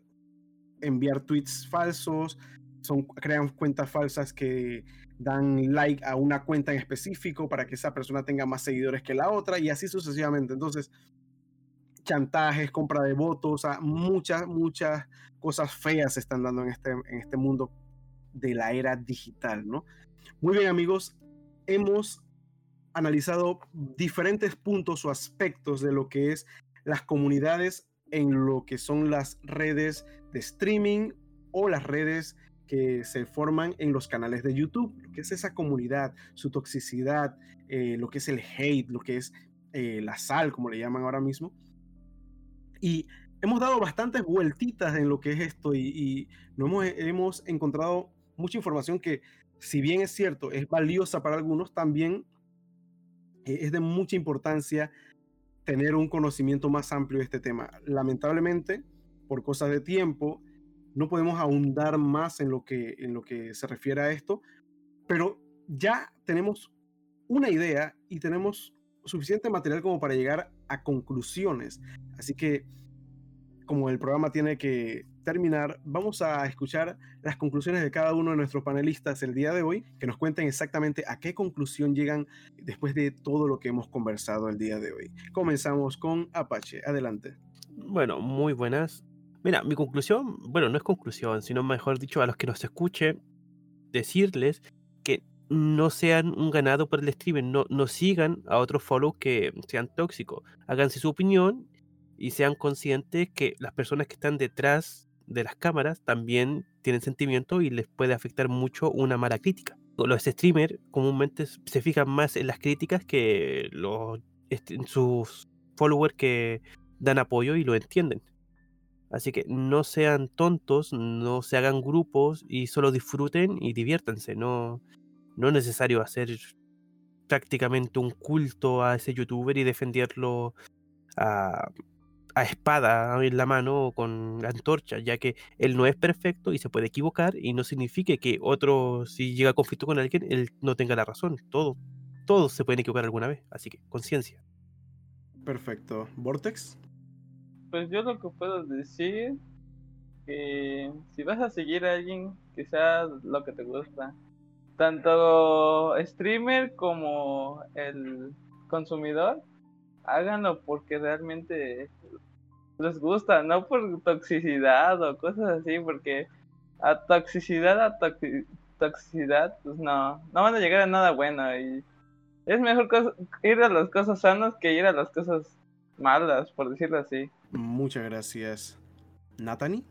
enviar tweets falsos, son, crean cuentas falsas que dan like a una cuenta en específico para que esa persona tenga más seguidores que la otra y así sucesivamente. Entonces, chantajes, compra de votos, muchas, muchas cosas feas se están dando en este, en este mundo de la era digital, ¿no? Muy bien, amigos, hemos analizado diferentes puntos o aspectos de lo que es las comunidades en lo que son las redes de streaming o las redes que se forman en los canales de YouTube, lo que es esa comunidad, su toxicidad, eh, lo que es el hate, lo que es eh, la sal, como le llaman ahora mismo. Y hemos dado bastantes vueltitas en lo que es esto y, y no hemos, hemos encontrado mucha información que, si bien es cierto, es valiosa para algunos, también es de mucha importancia tener un conocimiento más amplio de este tema. Lamentablemente, por cosas de tiempo, no podemos ahondar más en lo que, en lo que se refiere a esto, pero ya tenemos una idea y tenemos suficiente material como para llegar a conclusiones. Así que, como el programa tiene que terminar, vamos a escuchar las conclusiones de cada uno de nuestros panelistas el día de hoy, que nos cuenten exactamente a qué conclusión llegan después de todo lo que hemos conversado el día de hoy. Comenzamos con Apache. Adelante. Bueno, muy buenas. Mira, mi conclusión, bueno, no es conclusión, sino mejor dicho, a los que nos escuchen, decirles que no sean un ganado por el streaming, no, no sigan a otros follow que sean tóxicos. Háganse su opinión y sean conscientes que las personas que están detrás de las cámaras también tienen sentimiento y les puede afectar mucho una mala crítica. Los streamers comúnmente se fijan más en las críticas que los, sus followers que dan apoyo y lo entienden. Así que no sean tontos, no se hagan grupos y solo disfruten y diviértanse. No, no es necesario hacer prácticamente un culto a ese youtuber y defenderlo a, a espada en la mano o con antorcha, ya que él no es perfecto y se puede equivocar y no significa que otro, si llega a conflicto con alguien, él no tenga la razón. Todo, todos se pueden equivocar alguna vez, así que conciencia. Perfecto. ¿Vortex? Pues yo lo que puedo decir que si vas a seguir a alguien que sea lo que te gusta, tanto streamer como el consumidor, háganlo porque realmente les gusta, no por toxicidad o cosas así, porque a toxicidad, a toxicidad, pues no, no van a llegar a nada bueno y es mejor ir a las cosas sanas que ir a las cosas malas, por decirlo así. Muchas gracias. ¿Natani?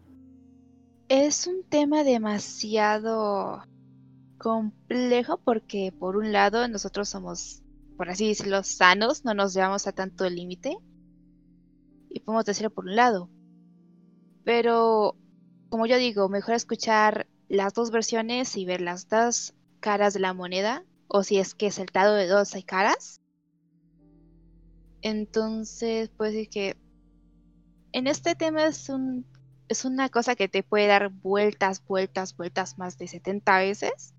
Es un tema demasiado complejo porque por un lado nosotros somos, por así decirlo, sanos, no nos llevamos a tanto límite. Y podemos decirlo por un lado. Pero, como yo digo, mejor escuchar las dos versiones y ver las dos caras de la moneda. O si es que es el dado de dos hay caras. Entonces, pues decir que en este tema es un es una cosa que te puede dar vueltas, vueltas, vueltas más de 70 veces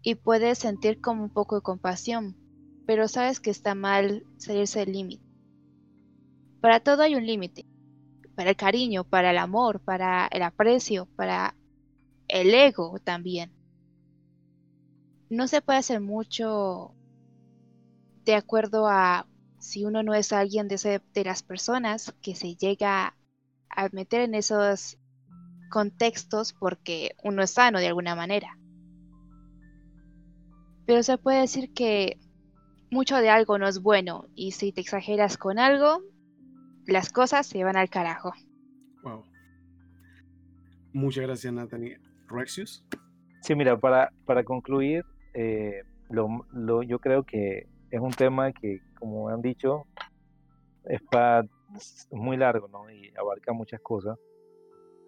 y puedes sentir como un poco de compasión, pero sabes que está mal salirse del límite. Para todo hay un límite. Para el cariño, para el amor, para el aprecio, para el ego también. No se puede hacer mucho de acuerdo a si uno no es alguien de, de las personas que se llega a meter en esos contextos porque uno es sano de alguna manera. Pero se puede decir que mucho de algo no es bueno y si te exageras con algo, las cosas se van al carajo. Wow. Muchas gracias, Nathanie. Rexius. Sí, mira, para, para concluir, eh, lo, yo creo que es un tema que, como han dicho, es, muy largo ¿no? y abarca muchas cosas.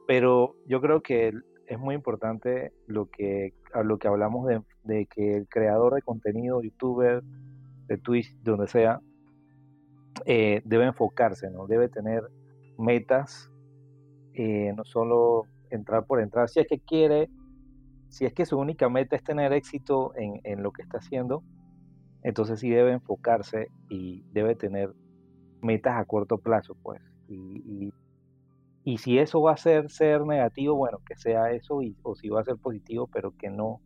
Pero yo creo que es muy importante lo que, a lo que hablamos de, que el creador de contenido, youtuber, de Twitch, donde sea, eh, debe enfocarse, ¿no? Debe tener metas, eh, no solo entrar por entrar, si es que quiere, si es que su única meta es tener éxito en, en lo que está haciendo, entonces sí debe enfocarse y debe tener metas a corto plazo, pues. Y, y si eso va a ser, ser negativo, bueno, que sea eso, y, o si va a ser positivo, pero que no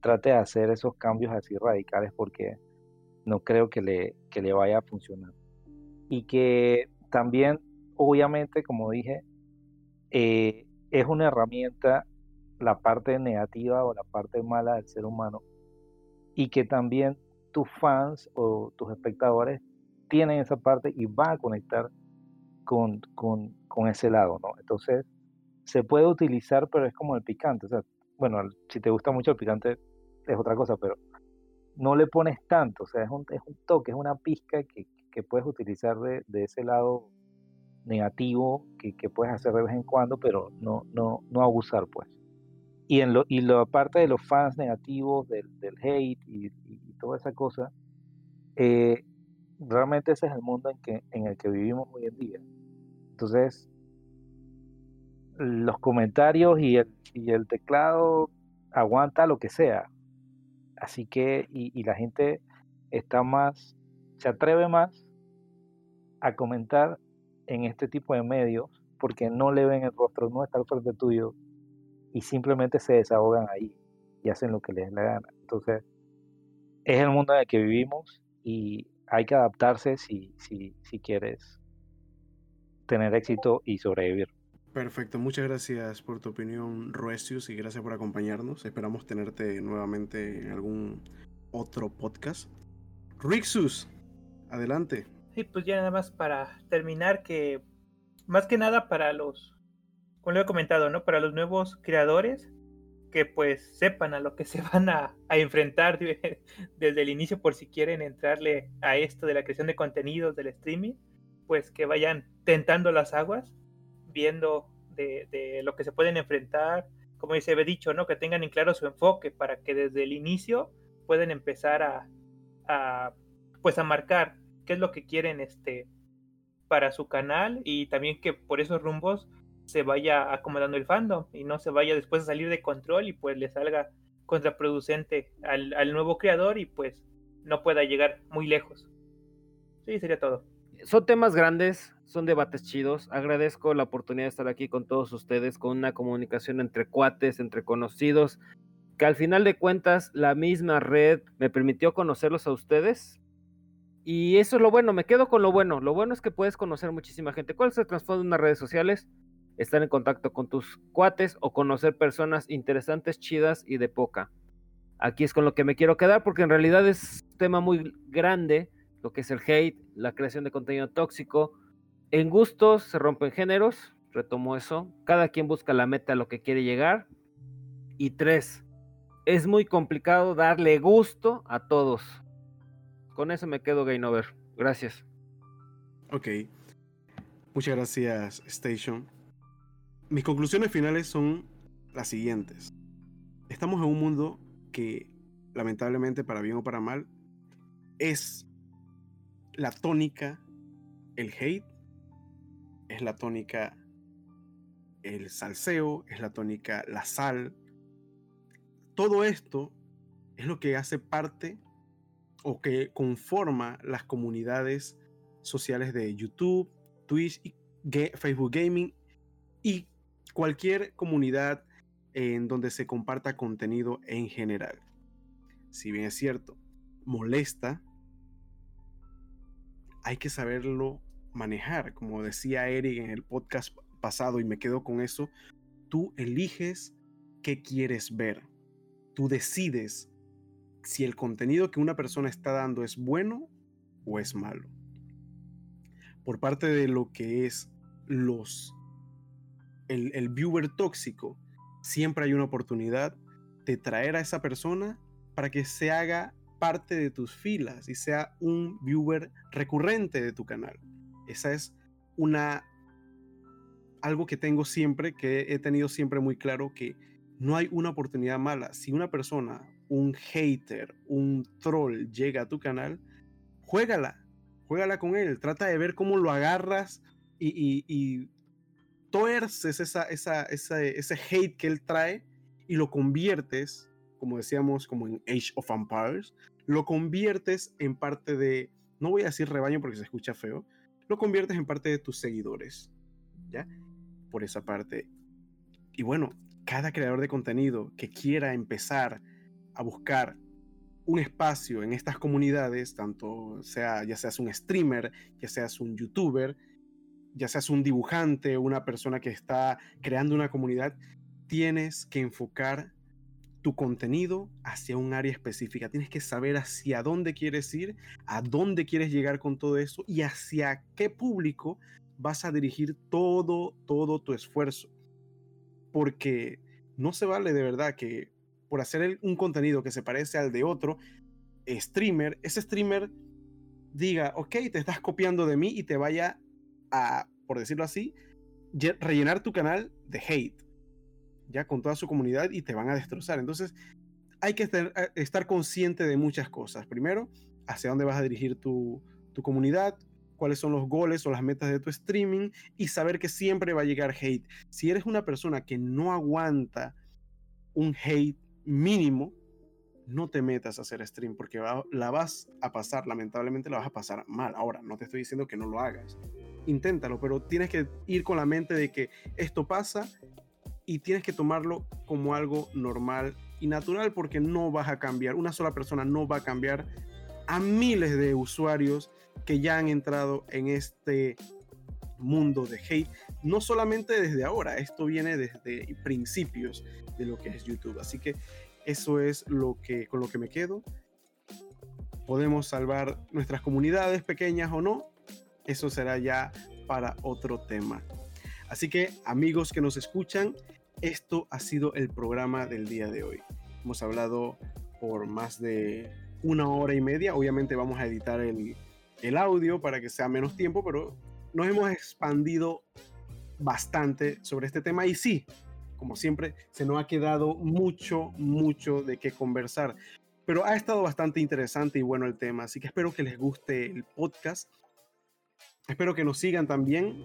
trate de hacer esos cambios así radicales porque no creo que le, que le vaya a funcionar. Y que también, obviamente, como dije, eh, es una herramienta la parte negativa o la parte mala del ser humano y que también tus fans o tus espectadores tienen esa parte y van a conectar con, con, con, ese lado, ¿no? Entonces, se puede utilizar, pero es como el picante. O bueno, si te gusta mucho el picante es otra cosa, pero no le pones tanto. O sea, es un, es un toque, es una pizca que, que puedes utilizar de, de, ese lado negativo que, que, puedes hacer de vez en cuando, pero no, no, no abusar, pues. Y, en lo, y la parte de los fans negativos, del, del hate y, y, toda esa cosa, eh, realmente ese es el mundo en, que, en el que vivimos hoy en día. Entonces, los comentarios y el, y el teclado aguanta lo que sea. Así que, y, la gente está más, se atreve más a comentar en este tipo de medios porque no le ven el rostro, no está al frente tuyo y simplemente se desahogan ahí y hacen lo que les dé la gana. Entonces, es el mundo en el que vivimos y hay que adaptarse si, si, si quieres tener éxito y sobrevivir. Perfecto, muchas gracias por tu opinión, Roesius, y gracias por acompañarnos. Esperamos tenerte nuevamente en algún otro podcast. Rixus, adelante. Sí, pues ya nada más para terminar, que más que nada para los, como lo he comentado, ¿no? Para los nuevos creadores, que pues sepan a lo que se van a, enfrentar desde el inicio por si quieren entrarle a esto de la creación de contenidos, del streaming, pues que vayan tentando las aguas, viendo de, lo que se pueden enfrentar, como se ve dicho, ¿no? Que tengan en claro su enfoque para que desde el inicio puedan empezar a, a pues a marcar qué es lo que quieren este para su canal y también que por esos rumbos se vaya acomodando el fandom y no se vaya después a salir de control y pues le salga contraproducente al, al nuevo creador y pues no pueda llegar muy lejos. Sí, sería todo. Son temas grandes, son debates chidos. Agradezco la oportunidad de estar aquí con todos ustedes, con una comunicación entre cuates, entre conocidos, que al final de cuentas la misma red me permitió conocerlos a ustedes. Y eso es lo bueno, me quedo con lo bueno. Lo bueno es que puedes conocer muchísima gente. ¿Cuál se transforma en unas redes sociales? Estar en contacto con tus cuates o conocer personas interesantes, chidas y de poca. Aquí es con lo que me quiero quedar porque en realidad es un tema muy grande, lo que es el hate, la creación de contenido tóxico. En gustos se rompen géneros, retomo eso. Cada quien busca la meta a lo que quiere llegar. Y tres, es muy complicado darle gusto a todos. Con eso me quedo, Game Over. Gracias. Ok. Muchas gracias, Station. Mis conclusiones finales son las siguientes. Estamos en un mundo que, lamentablemente, para bien o para mal, es la tónica el hate, es la tónica el salseo, es la tónica la sal. Todo esto es lo que hace parte o que conforma las comunidades sociales de YouTube, Twitch, y Facebook Gaming y cualquier comunidad en donde se comparta contenido en general. Si bien es cierto, molesta, hay que saberlo manejar. Como decía Eric en el podcast pasado y me quedo con eso, tú eliges qué quieres ver. Tú decides si el contenido que una persona está dando es bueno o es malo. Por parte de lo que es los el, el viewer tóxico, siempre hay una oportunidad de traer a esa persona para que se haga parte de tus filas y sea un viewer recurrente de tu canal. Esa es una algo que tengo siempre, que he tenido siempre muy claro que no hay una oportunidad mala. Si una persona, un hater, un troll llega a tu canal, juégala, juégala con él, trata de ver cómo lo agarras y, y, y tuerces esa, esa, ese hate que él trae y lo conviertes, como decíamos, como en Age of Empires, lo conviertes en parte de, no voy a decir rebaño porque se escucha feo, lo conviertes en parte de tus seguidores, ¿ya? Por esa parte. Y bueno, cada creador de contenido que quiera empezar a buscar un espacio en estas comunidades, tanto sea ya seas un streamer, ya seas un youtuber, ya seas un dibujante, una persona que está creando una comunidad, tienes que enfocar tu contenido hacia un área específica. Tienes que saber hacia dónde quieres ir, a dónde quieres llegar con todo eso y hacia qué público vas a dirigir todo, todo tu esfuerzo. Porque no se vale de verdad que por hacer un contenido que se parece al de otro streamer, ese streamer diga, ok, te estás copiando de mí y te vaya a, por decirlo así, rellenar tu canal de hate, ya con toda su comunidad y te van a destrozar. Entonces, hay que estar, eh, estar consciente de muchas cosas. Primero, hacia dónde vas a dirigir tu, tu comunidad, cuáles son los goles o las metas de tu streaming y saber que siempre va a llegar hate. Si eres una persona que no aguanta un hate mínimo, no te metas a hacer stream porque la vas a pasar, lamentablemente la vas a pasar mal. Ahora, no te estoy diciendo que no lo hagas. Inténtalo, pero tienes que ir con la mente de que esto pasa y tienes que tomarlo como algo normal y natural porque no vas a cambiar. Una sola persona no va a cambiar a miles de usuarios que ya han entrado en este mundo de hate, no solamente desde ahora, esto viene desde principios de lo que es YouTube. Así que eso es lo que, con lo que me quedo. Podemos salvar nuestras comunidades pequeñas o no. Eso será ya para otro tema. Así que amigos que nos escuchan, esto ha sido el programa del día de hoy. Hemos hablado por más de una hora y media. Obviamente vamos a editar el, el audio para que sea menos tiempo, pero nos hemos expandido bastante sobre este tema y sí, como siempre, se nos ha quedado mucho, mucho de qué conversar. Pero ha estado bastante interesante y bueno el tema, así que espero que les guste el podcast. Espero que nos sigan también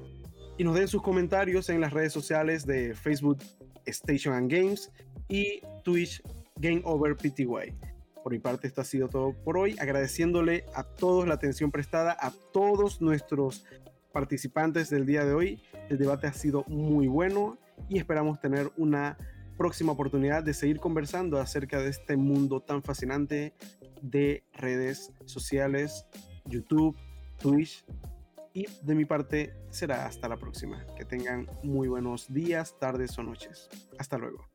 y nos den sus comentarios en las redes sociales de Facebook Station and Games y Twitch Game Over PTY. Por mi parte, esto ha sido todo por hoy. Agradeciéndole a todos la atención prestada, a todos nuestros participantes del día de hoy. El debate ha sido muy bueno y esperamos tener una próxima oportunidad de seguir conversando acerca de este mundo tan fascinante de redes sociales, YouTube, Twitch. Y de mi parte será hasta la próxima. Que tengan muy buenos días, tardes o noches. Hasta luego.